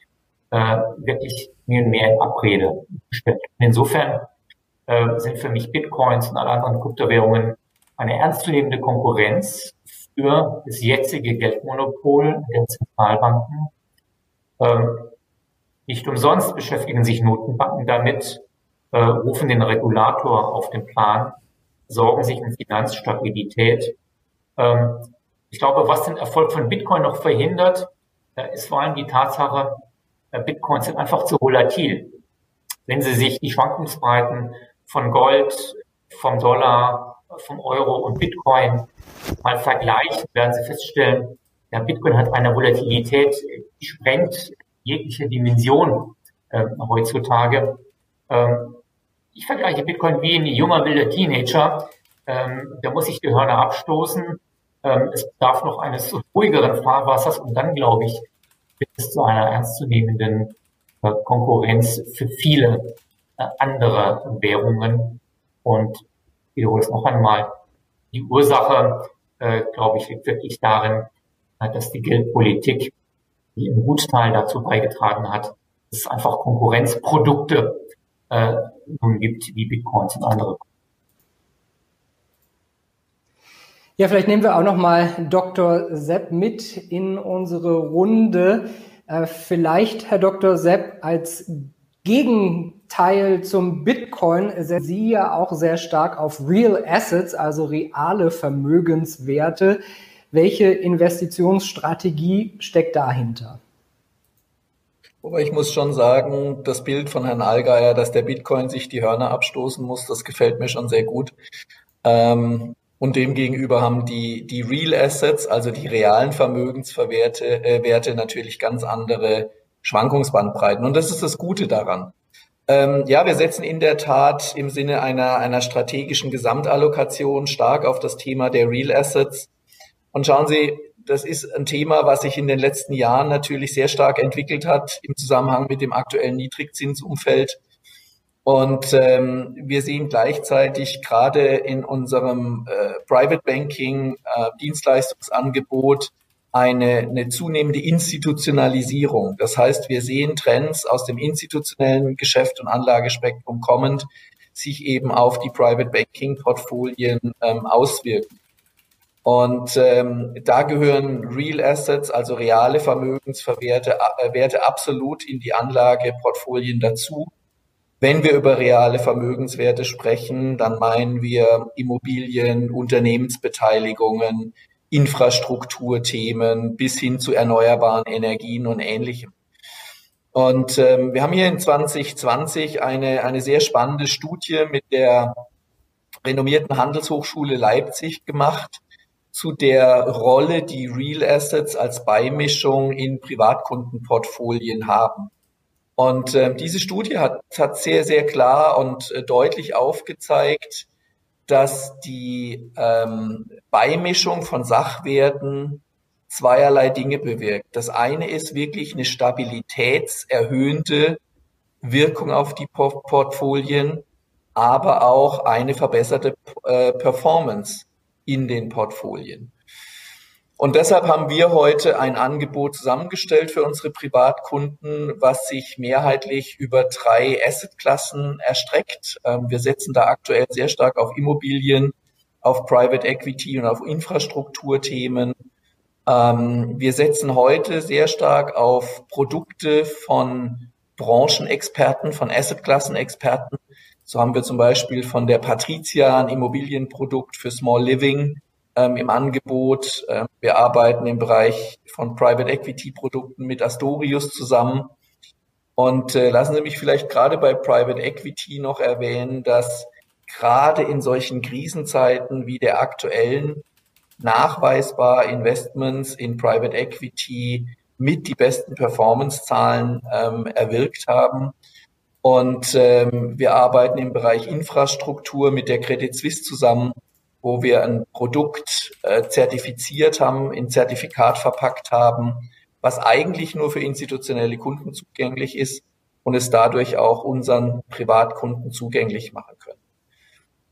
äh, wirklich mehr und mehr in Abrede gestellt. Insofern äh, sind für mich Bitcoins und alle anderen Kryptowährungen eine ernstzunehmende Konkurrenz für das jetzige Geldmonopol der Zentralbanken. Ähm, nicht umsonst beschäftigen sich Notenbanken damit, äh, rufen den Regulator auf den Plan, sorgen sich um Finanzstabilität. Ähm, ich glaube, was den Erfolg von Bitcoin noch verhindert, äh, ist vor allem die Tatsache, Bitcoins sind einfach zu volatil. Wenn Sie sich die Schwankungsbreiten von Gold, vom Dollar, vom Euro und Bitcoin mal vergleichen, werden Sie feststellen, ja, Bitcoin hat eine Volatilität, die sprengt jegliche Dimension äh, heutzutage. Ähm, ich vergleiche Bitcoin wie ein junger wilder Teenager. Ähm, der muss sich die Hörner abstoßen. Ähm, es bedarf noch eines ruhigeren Fahrwassers und dann, glaube ich, bis zu einer ernstzunehmenden äh, Konkurrenz für viele äh, andere Währungen. Und ich wiederhole es noch einmal, die Ursache, äh, glaube ich, liegt wirklich darin, dass die Geldpolitik, die im Gutteil dazu beigetragen hat, dass es einfach Konkurrenzprodukte nun gibt, wie Bitcoins und andere. Ja, vielleicht nehmen wir auch noch mal Dr. Sepp mit in unsere Runde. Äh, vielleicht, Herr Dr. Sepp, als Gegenteil Teil zum Bitcoin setzen Sie ja auch sehr stark auf Real Assets, also reale Vermögenswerte. Welche Investitionsstrategie steckt dahinter? Aber ich muss schon sagen, das Bild von Herrn Allgeier, dass der Bitcoin sich die Hörner abstoßen muss, das gefällt mir schon sehr gut. Ähm, und demgegenüber haben die, die Real Assets, also die realen Vermögenswerte, äh, Werte natürlich ganz andere Schwankungsbandbreiten. Und das ist das Gute daran. Ähm, ja, wir setzen in der Tat im Sinne einer, einer strategischen Gesamtallokation stark auf das Thema der Real Assets. Und schauen Sie, das ist ein Thema, was sich in den letzten Jahren natürlich sehr stark entwickelt hat im Zusammenhang mit dem aktuellen Niedrigzinsumfeld. Und ähm, wir sehen gleichzeitig gerade in unserem äh, Private Banking äh, Dienstleistungsangebot eine, eine zunehmende Institutionalisierung. Das heißt, wir sehen Trends aus dem institutionellen Geschäft und Anlagespektrum kommend, sich eben auf die Private Banking Portfolien ähm, auswirken. Und ähm, da gehören Real Assets, also reale Vermögenswerte, äh, Werte absolut in die Anlageportfolien dazu. Wenn wir über reale Vermögenswerte sprechen, dann meinen wir Immobilien, Unternehmensbeteiligungen, Infrastrukturthemen bis hin zu erneuerbaren Energien und ähnlichem. Und ähm, wir haben hier in 2020 eine, eine sehr spannende Studie mit der renommierten Handelshochschule Leipzig gemacht zu der Rolle, die Real Assets als Beimischung in Privatkundenportfolien haben. Und äh, diese Studie hat, hat sehr, sehr klar und äh, deutlich aufgezeigt, dass die ähm, Beimischung von Sachwerten zweierlei Dinge bewirkt. Das eine ist wirklich eine stabilitätserhöhende Wirkung auf die Portfolien, aber auch eine verbesserte äh, Performance in den Portfolien. Und deshalb haben wir heute ein Angebot zusammengestellt für unsere Privatkunden, was sich mehrheitlich über drei Assetklassen erstreckt. Ähm, wir setzen da aktuell sehr stark auf Immobilien, auf Private Equity und auf Infrastrukturthemen. Ähm, wir setzen heute sehr stark auf Produkte von Branchenexperten, von Assetklassenexperten. So haben wir zum Beispiel von der Patricia ein Immobilienprodukt für Small Living ähm, im Angebot. Ähm, wir arbeiten im Bereich von Private Equity Produkten mit Astorius zusammen. Und äh, lassen Sie mich vielleicht gerade bei Private Equity noch erwähnen, dass gerade in solchen Krisenzeiten wie der aktuellen nachweisbar Investments in Private Equity mit die besten Performance-Zahlen ähm, erwirkt haben. Und ähm, wir arbeiten im Bereich Infrastruktur mit der Credit Suisse zusammen, wo wir ein Produkt äh, zertifiziert haben, in Zertifikat verpackt haben, was eigentlich nur für institutionelle Kunden zugänglich ist und es dadurch auch unseren Privatkunden zugänglich machen können.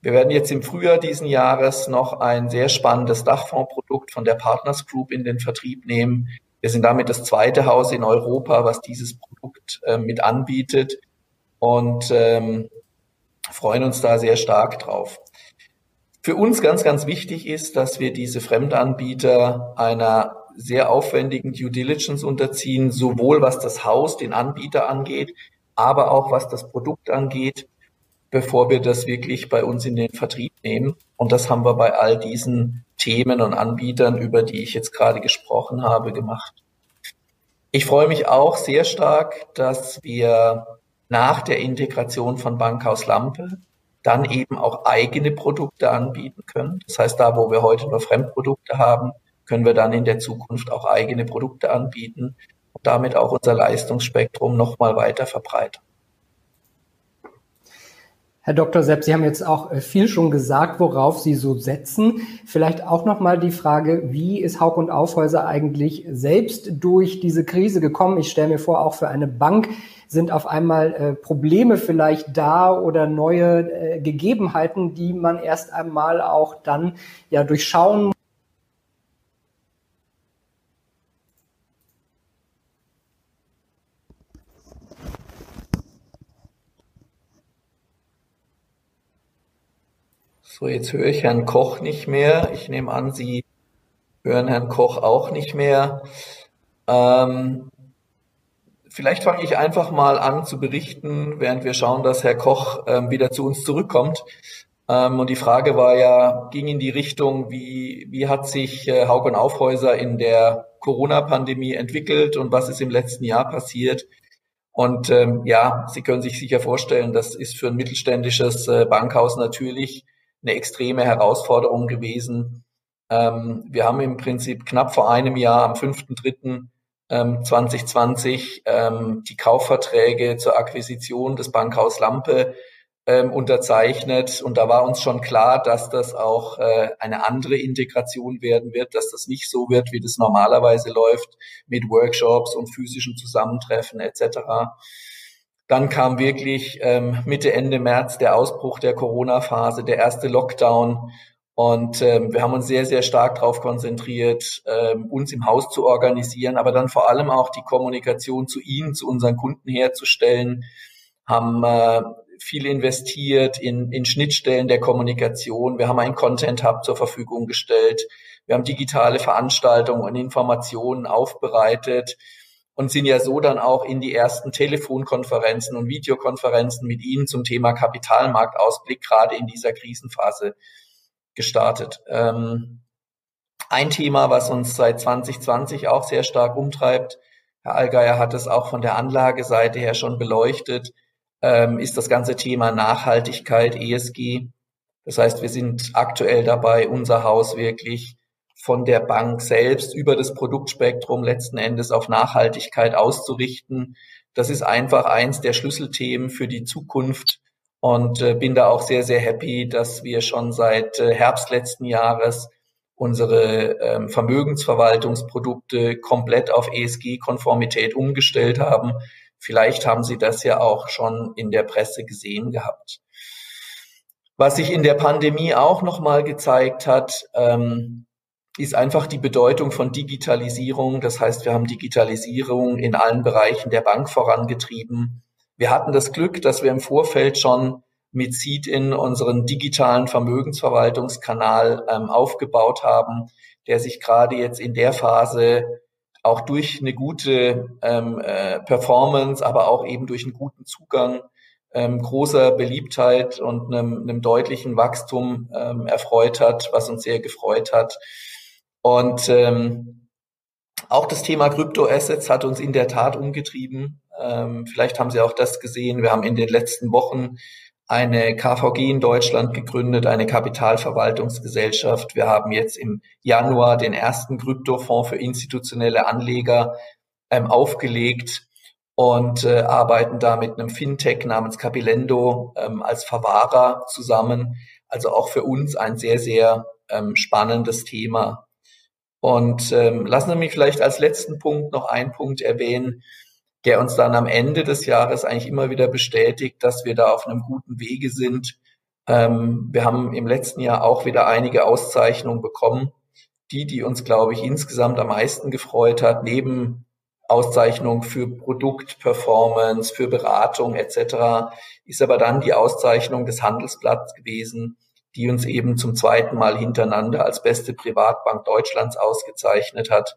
Wir werden jetzt im Frühjahr diesen Jahres noch ein sehr spannendes Dachfondsprodukt von der Partners Group in den Vertrieb nehmen. Wir sind damit das zweite Haus in Europa, was dieses Produkt äh, mit anbietet und ähm, freuen uns da sehr stark drauf. Für uns ganz, ganz wichtig ist, dass wir diese Fremdanbieter einer sehr aufwendigen Due Diligence unterziehen, sowohl was das Haus, den Anbieter angeht, aber auch was das Produkt angeht, bevor wir das wirklich bei uns in den Vertrieb nehmen. Und das haben wir bei all diesen Themen und Anbietern, über die ich jetzt gerade gesprochen habe, gemacht. Ich freue mich auch sehr stark, dass wir nach der Integration von Bankhaus Lampe dann eben auch eigene Produkte anbieten können. Das heißt, da, wo wir heute nur Fremdprodukte haben, können wir dann in der Zukunft auch eigene Produkte anbieten und damit auch unser Leistungsspektrum nochmal weiter verbreitern. Herr Dr. Sepp, Sie haben jetzt auch äh, viel schon gesagt, worauf Sie so setzen. Vielleicht auch nochmal die Frage, wie ist Haug und Aufhäuser eigentlich selbst durch diese Krise gekommen? Ich stelle mir vor, auch für eine Bank sind auf einmal äh, Probleme vielleicht da oder neue äh, Gegebenheiten, die man erst einmal auch dann ja durchschauen So, jetzt höre ich Herrn Koch nicht mehr. Ich nehme an, Sie hören Herrn Koch auch nicht mehr. Ähm, Vielleicht fange ich einfach mal an zu berichten, während wir schauen, dass Herr Koch ähm, wieder zu uns zurückkommt. Ähm, und die Frage war ja, ging in die Richtung, wie, wie hat sich äh, Haug und Aufhäuser in der Corona-Pandemie entwickelt und was ist im letzten Jahr passiert? Und ähm, ja, Sie können sich sicher vorstellen, das ist für ein mittelständisches äh, Bankhaus natürlich eine extreme Herausforderung gewesen. Ähm, wir haben im Prinzip knapp vor einem Jahr, am 5.3., ähm, 2020 ähm, die Kaufverträge zur Akquisition des Bankhaus Lampe ähm, unterzeichnet. Und da war uns schon klar, dass das auch äh, eine andere Integration werden wird, dass das nicht so wird, wie das normalerweise läuft, mit Workshops und physischen Zusammentreffen etc. Dann kam wirklich ähm, Mitte, Ende März der Ausbruch der Corona-Phase, der erste Lockdown. Und ähm, wir haben uns sehr, sehr stark darauf konzentriert, ähm, uns im Haus zu organisieren, aber dann vor allem auch die Kommunikation zu Ihnen, zu unseren Kunden herzustellen, haben äh, viel investiert in, in Schnittstellen der Kommunikation. Wir haben einen Content Hub zur Verfügung gestellt. Wir haben digitale Veranstaltungen und Informationen aufbereitet und sind ja so dann auch in die ersten Telefonkonferenzen und Videokonferenzen mit Ihnen zum Thema Kapitalmarktausblick gerade in dieser Krisenphase gestartet. Ähm, ein Thema, was uns seit 2020 auch sehr stark umtreibt, Herr Allgeier hat es auch von der Anlageseite her schon beleuchtet, ähm, ist das ganze Thema Nachhaltigkeit, ESG. Das heißt, wir sind aktuell dabei, unser Haus wirklich von der Bank selbst über das Produktspektrum letzten Endes auf Nachhaltigkeit auszurichten. Das ist einfach eins der Schlüsselthemen für die Zukunft und äh, bin da auch sehr, sehr happy, dass wir schon seit äh, Herbst letzten Jahres unsere ähm, Vermögensverwaltungsprodukte komplett auf ESG-Konformität umgestellt haben. Vielleicht haben Sie das ja auch schon in der Presse gesehen gehabt. Was sich in der Pandemie auch nochmal gezeigt hat, ähm, ist einfach die Bedeutung von Digitalisierung. Das heißt, wir haben Digitalisierung in allen Bereichen der Bank vorangetrieben. Wir hatten das Glück, dass wir im Vorfeld schon mit Seed in unseren digitalen Vermögensverwaltungskanal ähm, aufgebaut haben, der sich gerade jetzt in der Phase auch durch eine gute ähm, äh, Performance, aber auch eben durch einen guten Zugang ähm, großer Beliebtheit und einem, einem deutlichen Wachstum ähm, erfreut hat, was uns sehr gefreut hat. Und ähm, auch das Thema Kryptoassets hat uns in der Tat umgetrieben. Ähm, vielleicht haben Sie auch das gesehen. Wir haben in den letzten Wochen eine KVG in Deutschland gegründet, eine Kapitalverwaltungsgesellschaft. Wir haben jetzt im Januar den ersten Kryptofonds für institutionelle Anleger ähm, aufgelegt und äh, arbeiten da mit einem Fintech namens Capilendo ähm, als Verwahrer zusammen. Also auch für uns ein sehr, sehr ähm, spannendes Thema. Und ähm, lassen Sie mich vielleicht als letzten Punkt noch einen Punkt erwähnen der uns dann am Ende des Jahres eigentlich immer wieder bestätigt, dass wir da auf einem guten Wege sind. Ähm, wir haben im letzten Jahr auch wieder einige Auszeichnungen bekommen. Die, die uns, glaube ich, insgesamt am meisten gefreut hat, neben Auszeichnung für Produktperformance, für Beratung etc., ist aber dann die Auszeichnung des Handelsblatts gewesen, die uns eben zum zweiten Mal hintereinander als beste Privatbank Deutschlands ausgezeichnet hat.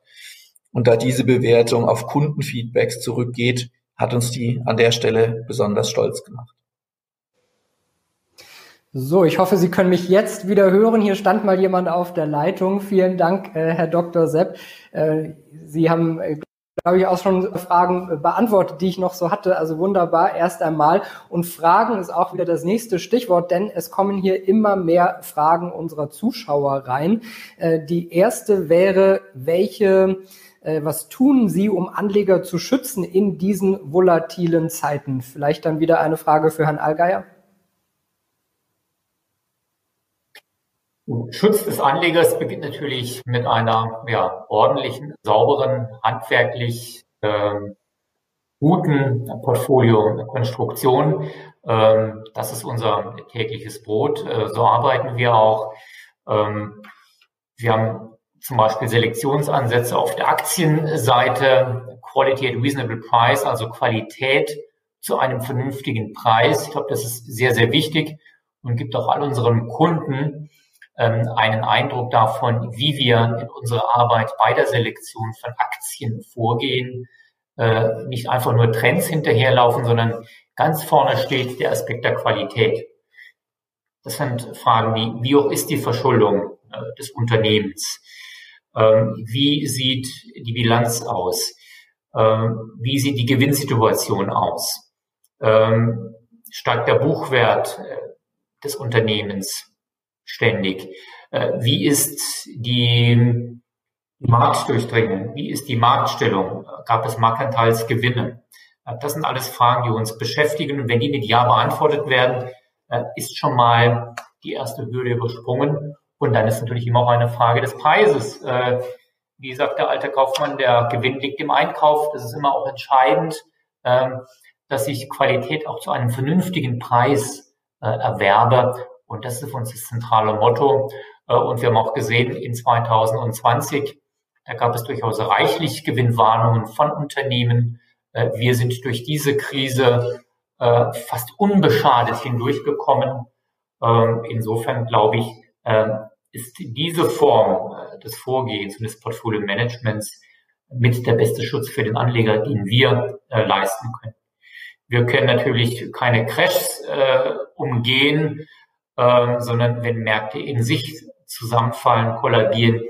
Und da diese Bewertung auf Kundenfeedbacks zurückgeht, hat uns die an der Stelle besonders stolz gemacht. So, ich hoffe, Sie können mich jetzt wieder hören. Hier stand mal jemand auf der Leitung. Vielen Dank, äh, Herr Dr. Sepp. Äh, Sie haben, äh, glaube ich, auch schon Fragen beantwortet, die ich noch so hatte. Also wunderbar, erst einmal. Und Fragen ist auch wieder das nächste Stichwort, denn es kommen hier immer mehr Fragen unserer Zuschauer rein. Die erste wäre, welche was tun Sie, um Anleger zu schützen in diesen volatilen Zeiten? Vielleicht dann wieder eine Frage für Herrn Allgeier. Schutz des Anlegers beginnt natürlich mit einer ja, ordentlichen, sauberen, handwerklich ähm, guten Portfolio-Konstruktion. Ähm, das ist unser tägliches Brot. Äh, so arbeiten wir auch. Ähm, wir haben zum Beispiel Selektionsansätze auf der Aktienseite, Quality at Reasonable Price, also Qualität zu einem vernünftigen Preis. Ich glaube, das ist sehr, sehr wichtig und gibt auch all unseren Kunden ähm, einen Eindruck davon, wie wir in unserer Arbeit bei der Selektion von Aktien vorgehen. äh, nicht einfach nur Trends hinterherlaufen, sondern ganz vorne steht der Aspekt der Qualität. Das sind Fragen wie, wie hoch ist die Verschuldung äh, des Unternehmens? Ähm, wie sieht die Bilanz aus? Ähm, wie sieht die Gewinnsituation aus? Ähm, steigt der Buchwert äh, des Unternehmens ständig? Äh, wie ist die Marktdurchdringung? Wie ist die Marktstellung? Gab es Marktanteilsgewinne? Äh, das sind alles Fragen, die uns beschäftigen. Und wenn die mit Ja beantwortet werden, ist schon mal die erste Hürde übersprungen. Und dann ist natürlich immer auch eine Frage des Preises. Wie sagt der alte Kaufmann, der Gewinn liegt im Einkauf. Das ist immer auch entscheidend, ähm, dass ich Qualität auch zu einem vernünftigen Preis erwerbe. Und das ist für uns das zentrale Motto. Äh, und wir haben auch gesehen, in 2020, da gab es durchaus reichlich Gewinnwarnungen von Unternehmen. Äh, wir sind durch diese Krise äh, fast unbeschadet hindurchgekommen. Ähm, insofern glaube ich, ist diese Form des Vorgehens und des Portfolio-Managements mit der beste Schutz für den Anleger, den wir leisten können. Wir können natürlich keine Crashs umgehen, sondern wenn Märkte in sich zusammenfallen, kollabieren,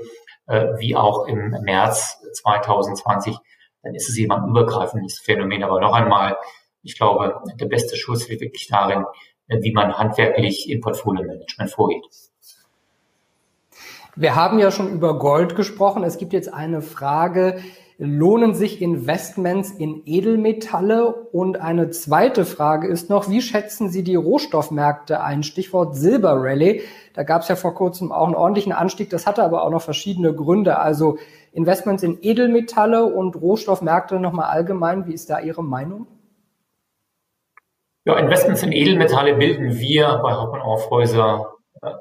äh, wie auch im März 2020, dann ist es eben ein übergreifendes Phänomen. Aber noch einmal, ich glaube, der beste Schutz liegt wirklich darin, äh, wie man handwerklich im Portfolio-Management vorgeht. Wir haben ja schon über Gold gesprochen. Es gibt jetzt eine Frage, lohnen sich Investments in Edelmetalle? Und eine zweite Frage ist noch, wie schätzen Sie die Rohstoffmärkte ein? Stichwort Silberrallye. Da gab es ja vor kurzem auch einen ordentlichen Anstieg. Das hatte aber auch noch verschiedene Gründe. Also Investments in Edelmetalle und Rohstoffmärkte nochmal allgemein. Wie ist da Ihre Meinung? Ja, Investments in Edelmetalle bilden wir bei Hauptmann Aufhäuser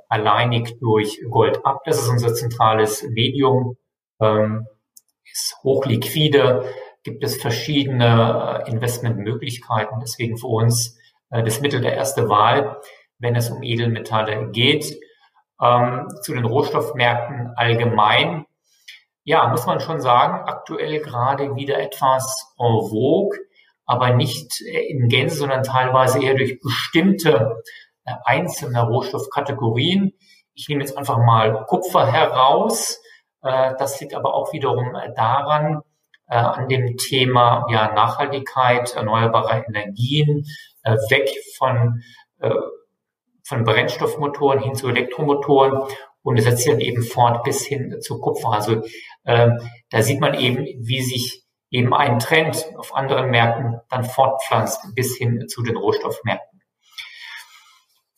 alleinig durch Gold ab. Das ist unser zentrales Medium. Ähm, ist hochliquide, gibt es verschiedene äh, Investmentmöglichkeiten. Deswegen für uns äh, das Mittel der erste Wahl, wenn es um Edelmetalle geht. Ähm, zu den Rohstoffmärkten allgemein. Ja, muss man schon sagen, aktuell gerade wieder etwas en vogue, aber nicht in Gänze, sondern teilweise eher durch bestimmte äh, einzelne Rohstoffkategorien. Ich nehme jetzt einfach mal Kupfer heraus. Äh, das liegt aber auch wiederum daran, äh, an dem Thema ja, Nachhaltigkeit, erneuerbare Energien, weg von, von Brennstoffmotoren hin zu Elektromotoren und es setzt sich dann eben fort bis hin zu Kupfer. Also äh, da sieht man eben, wie sich eben ein Trend auf anderen Märkten dann fortpflanzt bis hin zu den Rohstoffmärkten.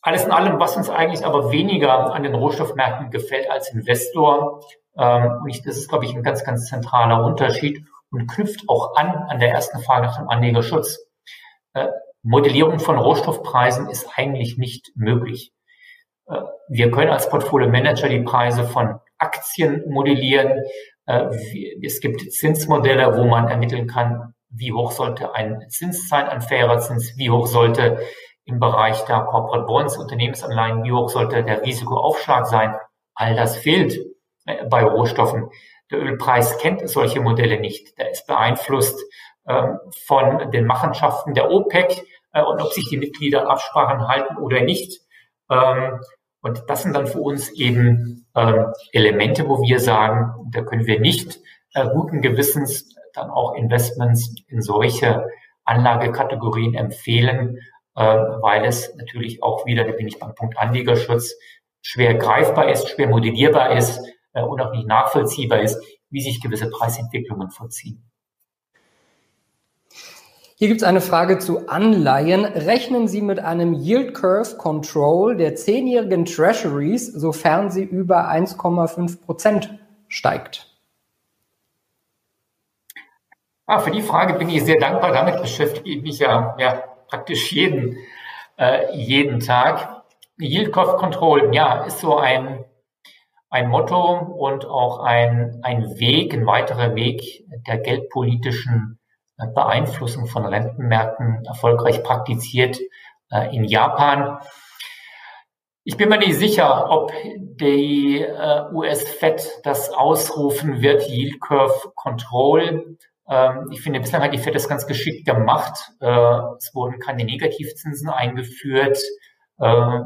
Alles in allem, was uns eigentlich aber weniger an den Rohstoffmärkten gefällt als Investor, ähm, und das ist, glaube ich, ein ganz, ganz zentraler Unterschied und knüpft auch an an der ersten Frage nach dem Anlegerschutz. Äh, Modellierung von Rohstoffpreisen ist eigentlich nicht möglich. Äh, wir können als Portfolio Manager die Preise von Aktien modellieren. Äh, es gibt Zinsmodelle, wo man ermitteln kann, wie hoch sollte ein Zins sein, ein fairer Zins, wie hoch sollte im Bereich der Corporate Bonds, Unternehmensanleihen, wie hoch sollte der Risikoaufschlag sein. All das fehlt bei Rohstoffen. Der Ölpreis kennt solche Modelle nicht. Der ist beeinflusst ähm, von den Machenschaften der OPEC äh, und ob sich die Mitglieder Absprachen halten oder nicht. Ähm, und das sind dann für uns eben ähm, Elemente, wo wir sagen, da können wir nicht äh, guten Gewissens dann auch Investments in solche Anlagekategorien empfehlen, äh, weil es natürlich auch wieder, da bin ich beim Punkt Anlegerschutz, schwer greifbar ist, schwer modellierbar ist äh, und auch nicht nachvollziehbar ist, wie sich gewisse Preisentwicklungen vollziehen. Hier gibt es eine Frage zu Anleihen. Rechnen Sie mit einem Yield Curve Control der zehnjährigen Treasuries, sofern sie über 1,5 Prozent steigt? Ah, für die Frage bin ich sehr dankbar. Damit beschäftige ich mich ja, ja praktisch jeden, äh, jeden Tag. Yield Curve Control, ja, ist so ein ein Motto und auch ein, ein Weg, ein weiterer Weg der geldpolitischen äh, Beeinflussung von Rentenmärkten erfolgreich praktiziert äh, in Japan. Ich bin mir nicht sicher, ob die äh, US-Fed das ausrufen wird, Yield Curve Control. Ähm, ich finde, bislang hat die FED das ganz geschickt gemacht. Äh, es wurden keine Negativzinsen eingeführt. Äh,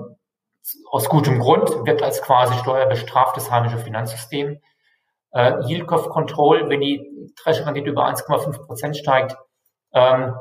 aus gutem Grund wird als quasi steuerbestraft das heimische Finanzsystem. Äh, Yield Curve Control, wenn die Treasury-Rendite über 1,5 Prozent steigt, ähm,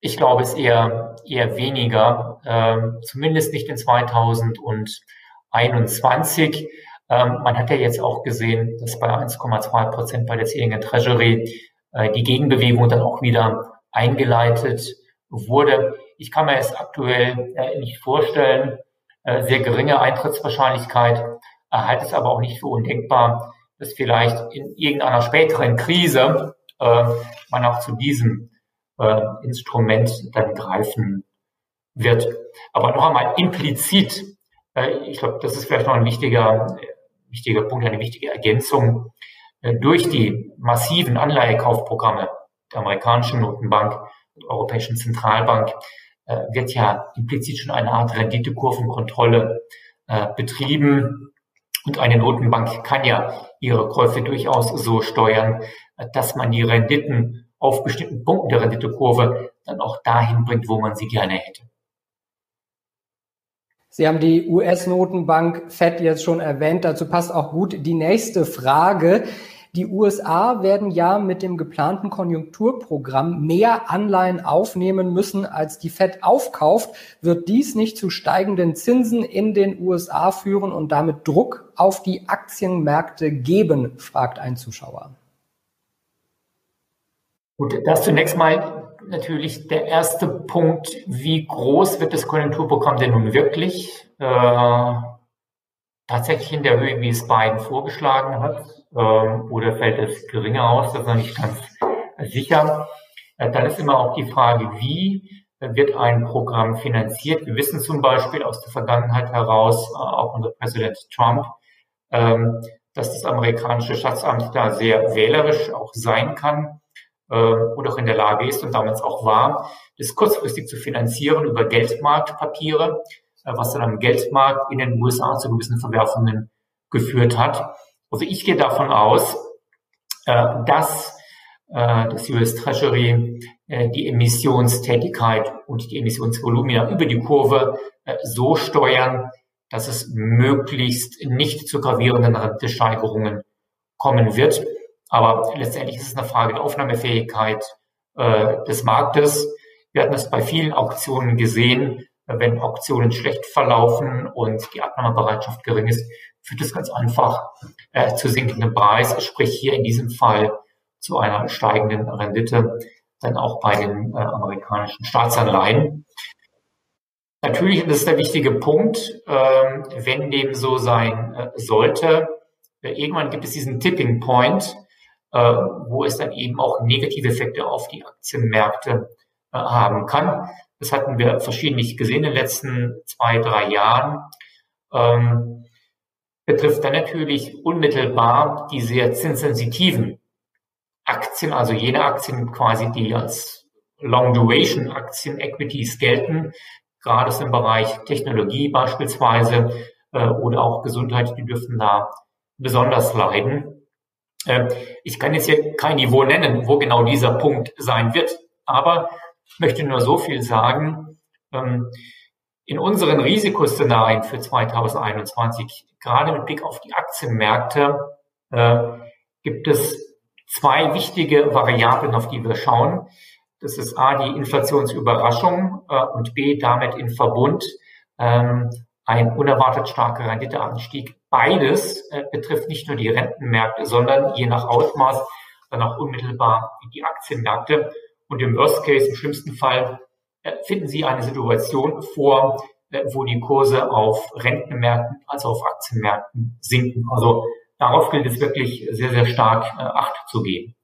ich glaube es eher, eher weniger, ähm, zumindest nicht in 2021. Ähm, man hat ja jetzt auch gesehen, dass bei 1,2 Prozent bei der zehnjährigen Treasury die Gegenbewegung dann auch wieder eingeleitet wurde. Ich kann mir es aktuell äh, nicht vorstellen. Äh, sehr geringe Eintrittswahrscheinlichkeit, äh, halte es aber auch nicht für undenkbar, dass vielleicht in irgendeiner späteren Krise äh, man auch zu diesem äh, Instrument dann greifen wird. Aber noch einmal implizit, äh, ich glaube, das ist vielleicht noch ein wichtiger, wichtiger Punkt, eine wichtige Ergänzung. Äh, durch die massiven Anleihekaufprogramme der amerikanischen Notenbank und Europäischen Zentralbank äh, wird ja implizit schon eine Art Renditekurvenkontrolle äh, betrieben. Und eine Notenbank kann ja ihre Käufe durchaus so steuern, dass man die Renditen auf bestimmten Punkten der Renditekurve dann auch dahin bringt, wo man sie gerne hätte. Sie haben die US-Notenbank Fed jetzt schon erwähnt. Dazu passt auch gut die nächste Frage. Die USA werden ja mit dem geplanten Konjunkturprogramm mehr Anleihen aufnehmen müssen, als die Fed aufkauft. Wird dies nicht zu steigenden Zinsen in den USA führen und damit Druck auf die Aktienmärkte geben, fragt ein Zuschauer. Gut, das zunächst mal natürlich der erste Punkt, wie groß wird das Konjunkturprogramm denn nun wirklich? Äh, tatsächlich in der Höhe, wie es Biden vorgeschlagen hat, äh, oder fällt es geringer aus? Das ist noch nicht ganz sicher. Äh, dann ist immer auch die Frage, wie wird ein Programm finanziert? Wir wissen zum Beispiel aus der Vergangenheit heraus, äh, auch unter Präsident Trump, ähm, dass das amerikanische Schatzamt da sehr wählerisch auch sein kann äh, und auch in der Lage ist und damals auch war, das kurzfristig zu finanzieren über Geldmarktpapiere, äh, was dann am Geldmarkt in den USA zu gewissen Verwerfungen geführt hat. Also ich gehe davon aus, äh, dass äh, das US Treasury äh, die Emissionstätigkeit und die Emissionsvolumina über die Kurve äh, so steuern, dass es möglichst nicht zu gravierenden Rentesteigerungen kommen wird. Aber letztendlich ist es eine Frage der Aufnahmefähigkeit äh, des Marktes. Wir hatten es bei vielen Auktionen gesehen, wenn Auktionen schlecht verlaufen und die Abnahmebereitschaft gering ist, führt es ganz einfach äh, zu sinkendem Preis, sprich hier in diesem Fall zu einer steigenden Rendite, dann auch bei den äh, amerikanischen Staatsanleihen. Natürlich ist es der wichtige Punkt, äh, wenn dem so sein äh, sollte, äh, irgendwann gibt es diesen Tipping Point, äh, wo es dann eben auch negative Effekte auf die Aktienmärkte haben kann. Das hatten wir verschiedentlich gesehen in den letzten zwei, drei Jahren. Ähm, betrifft dann natürlich unmittelbar die sehr zinssensitiven Aktien, also jene Aktien quasi, die als Long Duration Aktien, Equities gelten, gerade im Bereich Technologie beispielsweise äh, oder auch Gesundheit, die dürfen da besonders leiden. Ähm, ich kann jetzt hier kein Niveau nennen, wo genau dieser Punkt sein wird, aber möchte nur so viel sagen. Ähm, in unseren Risikoszenarien für 2021, gerade mit Blick auf die Aktienmärkte, äh, gibt es zwei wichtige Variablen, auf die wir schauen. Das ist A, die Inflationsüberraschung äh, und B, damit in Verbund ähm, ein unerwartet starker Renditeanstieg. Beides äh, betrifft nicht nur die Rentenmärkte, sondern je nach Ausmaß dann auch unmittelbar die Aktienmärkte. Und im Worst Case, im schlimmsten Fall, finden Sie eine Situation vor, äh, wo die Kurse auf Rentenmärkten als auf Aktienmärkten sinken. Also darauf gilt es wirklich sehr, sehr stark äh, Acht zu geben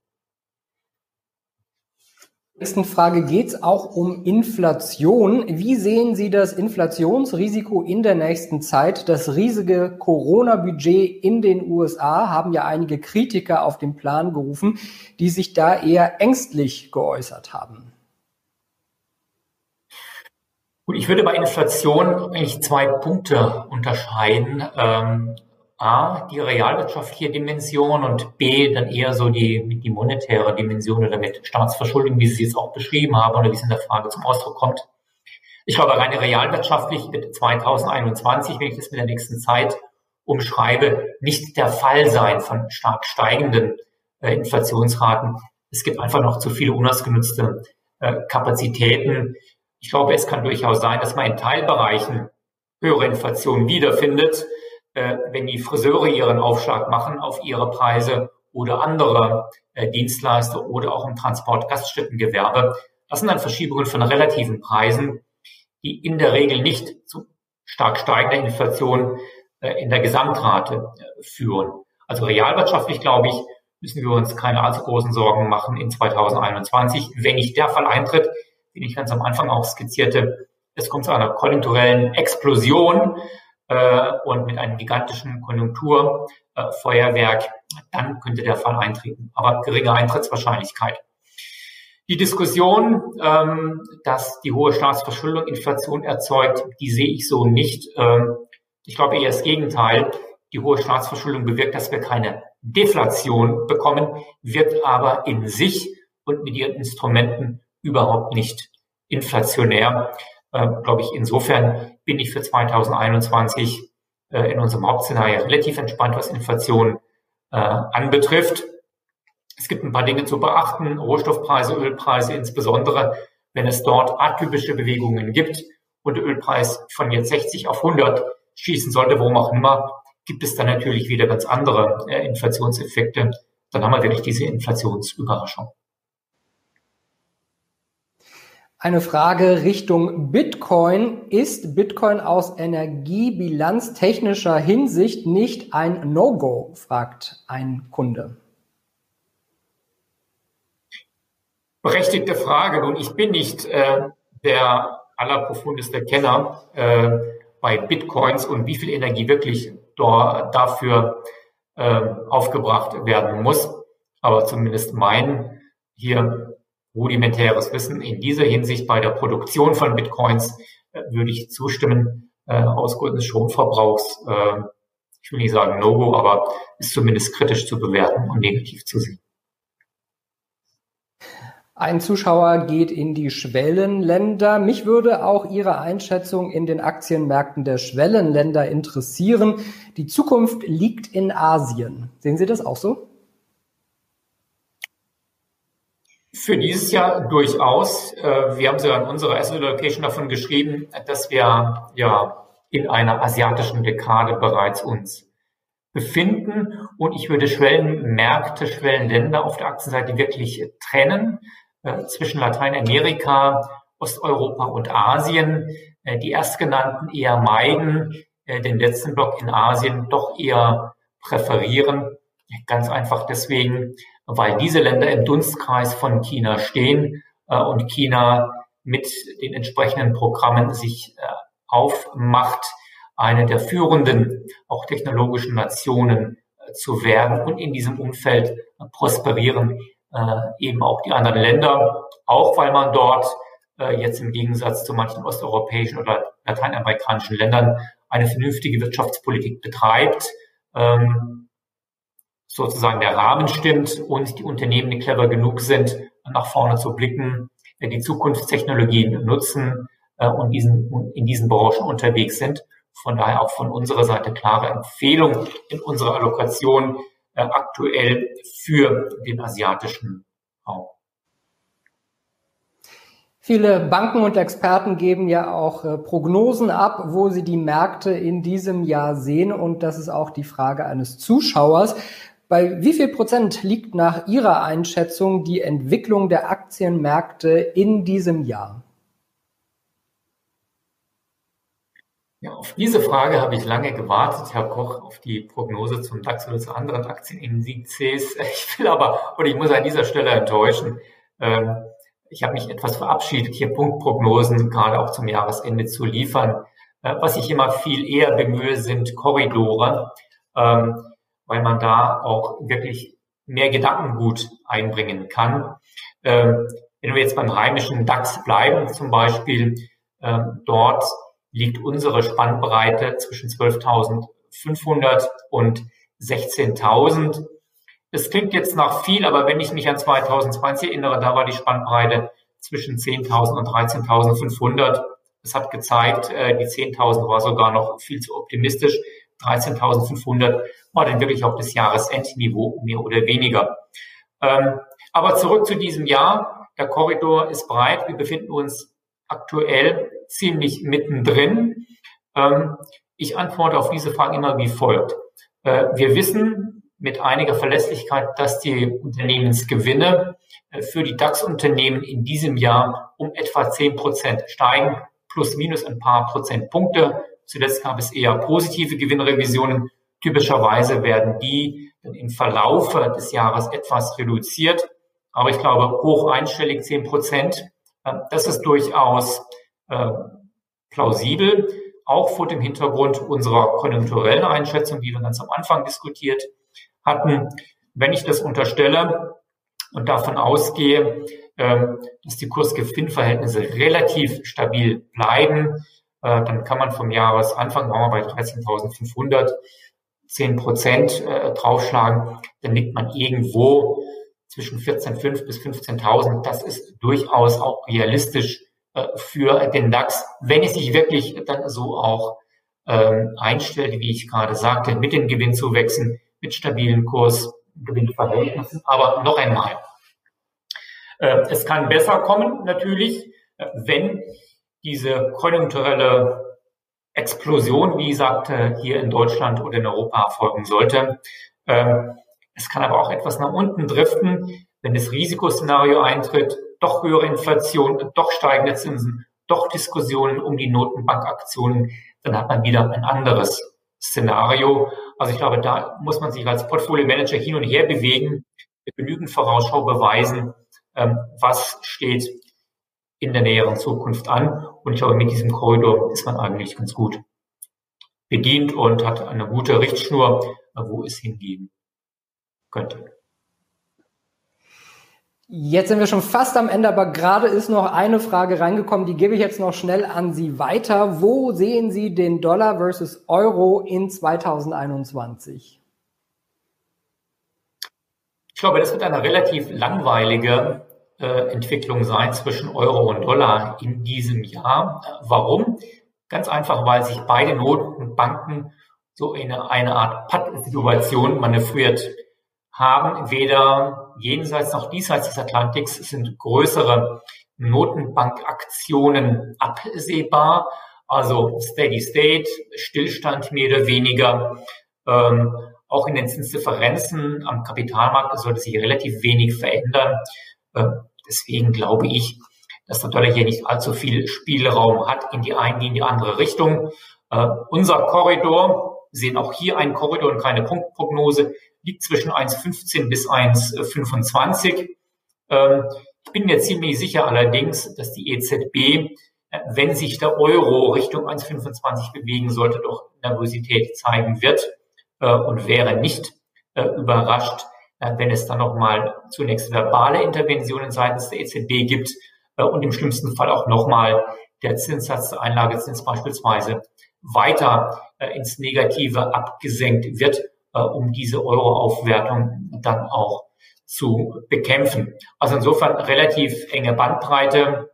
nächsten Frage geht es auch um Inflation. Wie sehen Sie das Inflationsrisiko in der nächsten Zeit? Das riesige Corona-Budget in den USA haben ja einige Kritiker auf den Plan gerufen, die sich da eher ängstlich geäußert haben. Gut, ich würde bei Inflation eigentlich zwei Punkte unterscheiden. Ähm, A, die realwirtschaftliche Dimension und B, dann eher so die, die monetäre Dimension oder mit Staatsverschuldung, wie Sie es jetzt auch beschrieben haben oder wie es in der Frage zum Ausdruck kommt. Ich glaube, rein realwirtschaftlich wird 2021, wenn ich das mit der nächsten Zeit umschreibe, nicht der Fall sein von stark steigenden äh, Inflationsraten. Es gibt einfach noch zu viele unausgenutzte äh, Kapazitäten. Ich glaube, es kann durchaus sein, dass man in Teilbereichen höhere Inflation wiederfindet, äh, wenn die Friseure ihren Aufschlag machen auf ihre Preise oder andere äh, Dienstleister oder auch im Transport Gaststättengewerbe. Das sind dann Verschiebungen von relativen Preisen, die in der Regel nicht zu stark steigender Inflation äh, in der Gesamtrate äh, führen. Also realwirtschaftlich, glaube ich, müssen wir uns keine allzu großen Sorgen machen in 2021. Wenn nicht der Fall eintritt, den ich ganz am Anfang auch skizzierte, es kommt zu einer konjunkturellen Explosion äh, und mit einem gigantischen Konjunkturfeuerwerk, äh, dann könnte der Fall eintreten. Aber geringe Eintrittswahrscheinlichkeit. Die Diskussion, ähm, dass die hohe Staatsverschuldung Inflation erzeugt, die sehe ich so nicht. Ähm, ich glaube eher das Gegenteil. Die hohe Staatsverschuldung bewirkt, dass wir keine Deflation bekommen, wird aber in sich und mit ihren Instrumenten überhaupt nicht inflationär. Äh, glaube ich, insofern bin ich für 2021 äh, in unserem Hauptszenario relativ entspannt, was Inflation äh, anbetrifft. Es gibt ein paar Dinge zu beachten, Rohstoffpreise, Ölpreise insbesondere, wenn es dort atypische Bewegungen gibt und der Ölpreis von jetzt 60 auf 100 schießen sollte, warum auch immer, gibt es dann natürlich wieder ganz andere äh, Inflationseffekte. Dann haben wir wirklich diese Inflationsüberraschung. Eine Frage Richtung Bitcoin. Ist Bitcoin aus energiebilanztechnischer Hinsicht nicht ein No-Go? fragt ein Kunde. Berechtigte Frage. Nun, ich bin nicht äh, der allerprofundeste Kenner äh, bei Bitcoins und wie viel Energie wirklich dort dafür äh, aufgebracht werden muss. Aber zumindest mein hier rudimentäres Wissen in dieser Hinsicht bei der Produktion von Bitcoins äh, würde ich zustimmen. Äh, aus Gründen des Stromverbrauchs, äh, ich will nicht sagen No-Go, aber ist zumindest kritisch zu bewerten und negativ zu sehen. Ein Zuschauer geht in die Schwellenländer. Mich würde auch Ihre Einschätzung in den Aktienmärkten der Schwellenländer interessieren. Die Zukunft liegt in Asien. Sehen Sie das auch so? Für dieses Jahr durchaus. Äh, wir haben sogar in unserer Asset Allocation davon geschrieben, dass wir ja in einer asiatischen Dekade bereits uns befinden. Und ich würde Schwellenmärkte, Schwellenländer auf der Aktienseite wirklich trennen äh, zwischen Lateinamerika, Osteuropa und Asien. Äh, die erstgenannten eher meiden, den letzten Block in Asien doch eher präferieren. Ganz einfach deswegen, weil diese Länder im Dunstkreis von China stehen äh, und China mit den entsprechenden Programmen sich äh, aufmacht, eine der führenden, auch technologischen Nationen äh, zu werden und in diesem Umfeld äh, prosperieren äh, eben auch die anderen Länder, auch weil man dort äh, jetzt im Gegensatz zu manchen osteuropäischen oder lateinamerikanischen Ländern eine vernünftige Wirtschaftspolitik betreibt. Ähm, sozusagen der Rahmen stimmt und die Unternehmen, clever genug sind, nach vorne zu blicken, die Zukunftstechnologien nutzen äh, und diesen, in diesen Branchen unterwegs sind. Von daher auch von unserer Seite klare Empfehlung in unserer Allokation äh, aktuell für den asiatischen Raum. Viele Banken und Experten geben ja auch äh, Prognosen ab, wo sie die Märkte in diesem Jahr sehen. Und das ist auch die Frage eines Zuschauers. Bei wie viel Prozent liegt nach Ihrer Einschätzung die Entwicklung der Aktienmärkte in diesem Jahr? Ja, auf diese Frage habe ich lange gewartet, Herr Koch, auf die Prognose zum DAX oder zu anderen Aktienindizes. Ich will aber, oder ich muss an dieser Stelle enttäuschen, ähm, ich habe mich etwas verabschiedet, hier Punktprognosen gerade auch zum Jahresende zu liefern. Äh, was ich immer viel eher bemühe, sind Korridore. Ähm, weil man da auch wirklich mehr Gedankengut einbringen kann. Ähm, wenn wir jetzt beim heimischen DAX bleiben, zum Beispiel, ähm, dort liegt unsere Spannbreite zwischen 12.000 16.000. Es klingt jetzt nach viel, aber wenn ich mich an 2020 erinnere, da war die Spannbreite zwischen 10.000 und 13.500. Es hat gezeigt, äh, die 10.000 war sogar noch viel zu optimistisch. 13.500 war dann wirklich auf das Jahresendniveau mehr oder weniger. Ähm, aber zurück zu diesem Jahr. Der Korridor ist breit. Wir befinden uns aktuell ziemlich mittendrin. Ähm, ich antworte auf diese Frage immer wie folgt. Äh, wir wissen mit einiger Verlässlichkeit, dass die Unternehmensgewinne äh, für die DAX-Unternehmen in diesem Jahr um etwa 10 Prozent steigen, plus minus ein paar Prozentpunkte. Zuletzt gab es eher positive Gewinnrevisionen. Typischerweise werden die dann im Verlaufe des Jahres etwas reduziert. Aber ich glaube, hoch einstellig 10 Prozent, äh, das ist durchaus äh, plausibel, auch vor dem Hintergrund unserer konjunkturellen Einschätzung, die wir ganz am Anfang diskutiert hatten. Wenn ich das unterstelle und davon ausgehe, ähm, dass die Kursgewinnverhältnisse relativ stabil bleiben, äh, dann kann man vom Jahresanfang, waren wir bei 13.500, 10 Prozent äh, draufschlagen, dann liegt man irgendwo zwischen 14.500 bis 15.000. Das ist durchaus auch realistisch äh, für den DAX, wenn es sich wirklich dann so auch ähm, einstellt, wie ich gerade sagte, mit den Gewinnzuwächsen, mit stabilen Kurs, Gewinnverhältnissen. Aber noch einmal, äh, es kann besser kommen natürlich, äh, wenn diese konjunkturelle Explosion, wie sagte, hier in Deutschland oder in Europa erfolgen sollte. Ähm, es kann aber auch etwas nach unten driften, wenn das Risikoszenario eintritt, doch höhere Inflation, doch steigende Zinsen, doch Diskussionen um die Notenbankaktionen, dann hat man wieder ein anderes Szenario. Also ich glaube, da muss man sich als Portfolio-Manager hin und her bewegen, mit genügend Vorausschau beweisen, ähm, was steht in der näheren Zukunft an. Und ich glaube, mit diesem Korridor ist man eigentlich ganz gut bedient und hat eine gute Richtschnur, wo es hingehen könnte. Jetzt sind wir schon fast am Ende, aber gerade ist noch eine Frage reingekommen, die gebe ich jetzt noch schnell an Sie weiter. Wo sehen Sie den Dollar versus Euro in 2021? Ich glaube, das wird eine relativ langweilige Entwicklung sein zwischen Euro und Dollar in diesem Jahr. Warum? Ganz einfach, weil sich beide Notenbanken so in eine Art Patt-Situation manövriert haben. Weder jenseits noch diesseits des Atlantiks sind größere Notenbankaktionen absehbar. Also Steady State, Stillstand mehr oder weniger. Ähm, auch in den Zinsdifferenzen am Kapitalmarkt sollte sich relativ wenig verändern. Deswegen glaube ich, dass der Dollar hier nicht allzu viel Spielraum hat in die eine, in die andere Richtung. Äh, unser Korridor, sehen auch hier einen Korridor und keine Punktprognose, liegt zwischen 1,15 bis 1,25. Ähm, ich bin mir ziemlich sicher allerdings, dass die EZB, äh, wenn sich der Euro Richtung 1,25 bewegen sollte, doch Nervosität zeigen wird äh, und wäre nicht überrascht, wenn es dann nochmal zunächst verbale Interventionen seitens der EZB gibt äh, und im schlimmsten Fall auch nochmal der Zinssatz, der Einlagezins beispielsweise weiter äh, ins Negative abgesenkt wird, um diese Euroaufwertung dann auch zu bekämpfen. Also insofern relativ enge Bandbreite.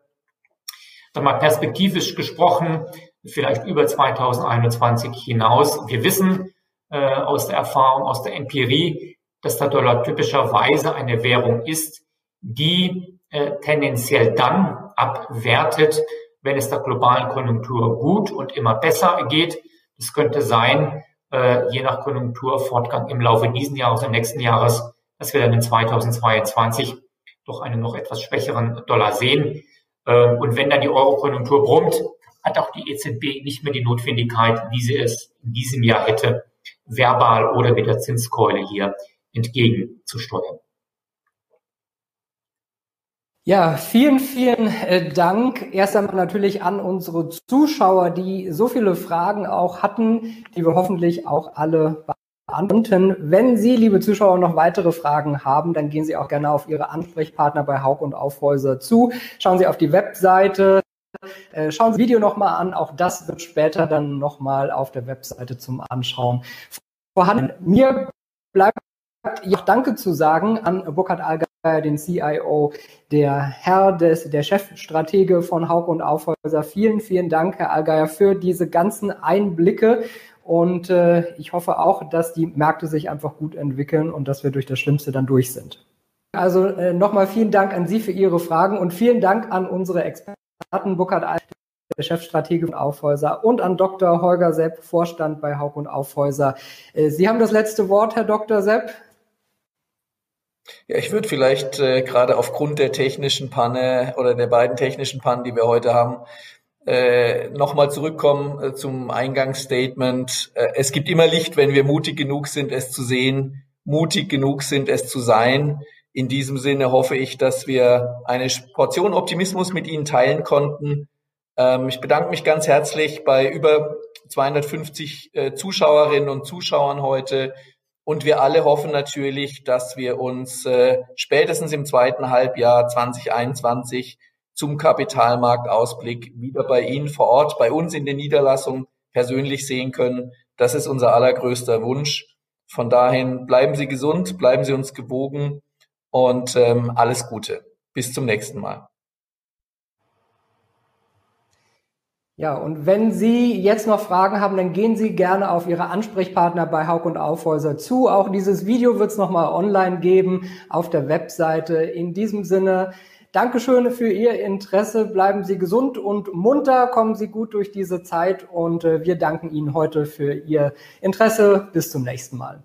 Dann mal perspektivisch gesprochen, vielleicht über 2021 hinaus. Wir wissen äh, aus der Erfahrung, aus der Empirie, dass der Dollar typischerweise eine Währung ist, die äh, tendenziell dann abwertet, wenn es der globalen Konjunktur gut und immer besser geht. Das könnte sein, äh, je nach Konjunkturfortgang im Laufe diesen Jahres und nächsten Jahres, dass wir dann in 2022 doch einen noch etwas schwächeren Dollar sehen. Äh, und wenn dann die Euro-Konjunktur brummt, hat auch die EZB nicht mehr die Notwendigkeit, wie sie es in diesem Jahr hätte, verbal oder mit der Zinskeule hier entgegenzusteuern. Ja, vielen, vielen äh, Dank. Erst einmal natürlich an unsere Zuschauer, die so viele Fragen auch hatten, die wir hoffentlich auch alle beantworten. Wenn Sie, liebe Zuschauer, noch weitere Fragen haben, dann gehen Sie auch gerne auf Ihre Ansprechpartner bei Haug und Aufhäuser zu. Schauen Sie auf die Webseite Äh, schauen Sie das Video nochmal an. Auch das wird später dann nochmal auf der Webseite zum Anschauen vorhanden. Mir auch Danke zu sagen an Burkhard Allgeier, den CIO, der Herr des, der Chefstratege von Hauke und Aufhäuser. Vielen, vielen Dank, Herr Allgeier, für diese ganzen Einblicke. Und äh, ich hoffe auch, dass die Märkte sich einfach gut entwickeln und dass wir durch das Schlimmste dann durch sind. Also äh, nochmal vielen Dank an Sie für Ihre Fragen und vielen Dank an unsere Experten, Burkhard Allgeier der Chefstratege von Aufhäuser und an Dr. Holger Sepp, Vorstand bei Hauck und Aufhäuser. Äh, Sie haben das letzte Wort, Herr Dr. Sepp. Ja, ich würde vielleicht äh, gerade aufgrund der technischen Panne oder der beiden technischen Pannen, die wir heute haben, äh, nochmal zurückkommen äh, zum Eingangsstatement. Äh, es gibt immer Licht, wenn wir mutig genug sind, es zu sehen, mutig genug sind, es zu sein. In diesem Sinne hoffe ich, dass wir eine Portion Optimismus mit Ihnen teilen konnten. Ähm, ich bedanke mich ganz herzlich bei über 250 äh, Zuschauerinnen und Zuschauern heute und wir alle hoffen natürlich, dass wir uns äh, spätestens im zweiten Halbjahr 2021 zum Kapitalmarktausblick wieder bei Ihnen vor Ort, bei uns in den Niederlassungen persönlich sehen können. Das ist unser allergrößter Wunsch. Von dahin bleiben Sie gesund, bleiben Sie uns gewogen und ähm, alles Gute. Bis zum nächsten Mal. Ja, und wenn Sie jetzt noch Fragen haben, dann gehen Sie gerne auf Ihre Ansprechpartner bei Haug und Aufhäuser zu. Auch dieses Video wird es nochmal online geben auf der Webseite. In diesem Sinne, Dankeschön für Ihr Interesse. Bleiben Sie gesund und munter. Kommen Sie gut durch diese Zeit. Und äh, wir danken Ihnen heute für Ihr Interesse. Bis zum nächsten Mal.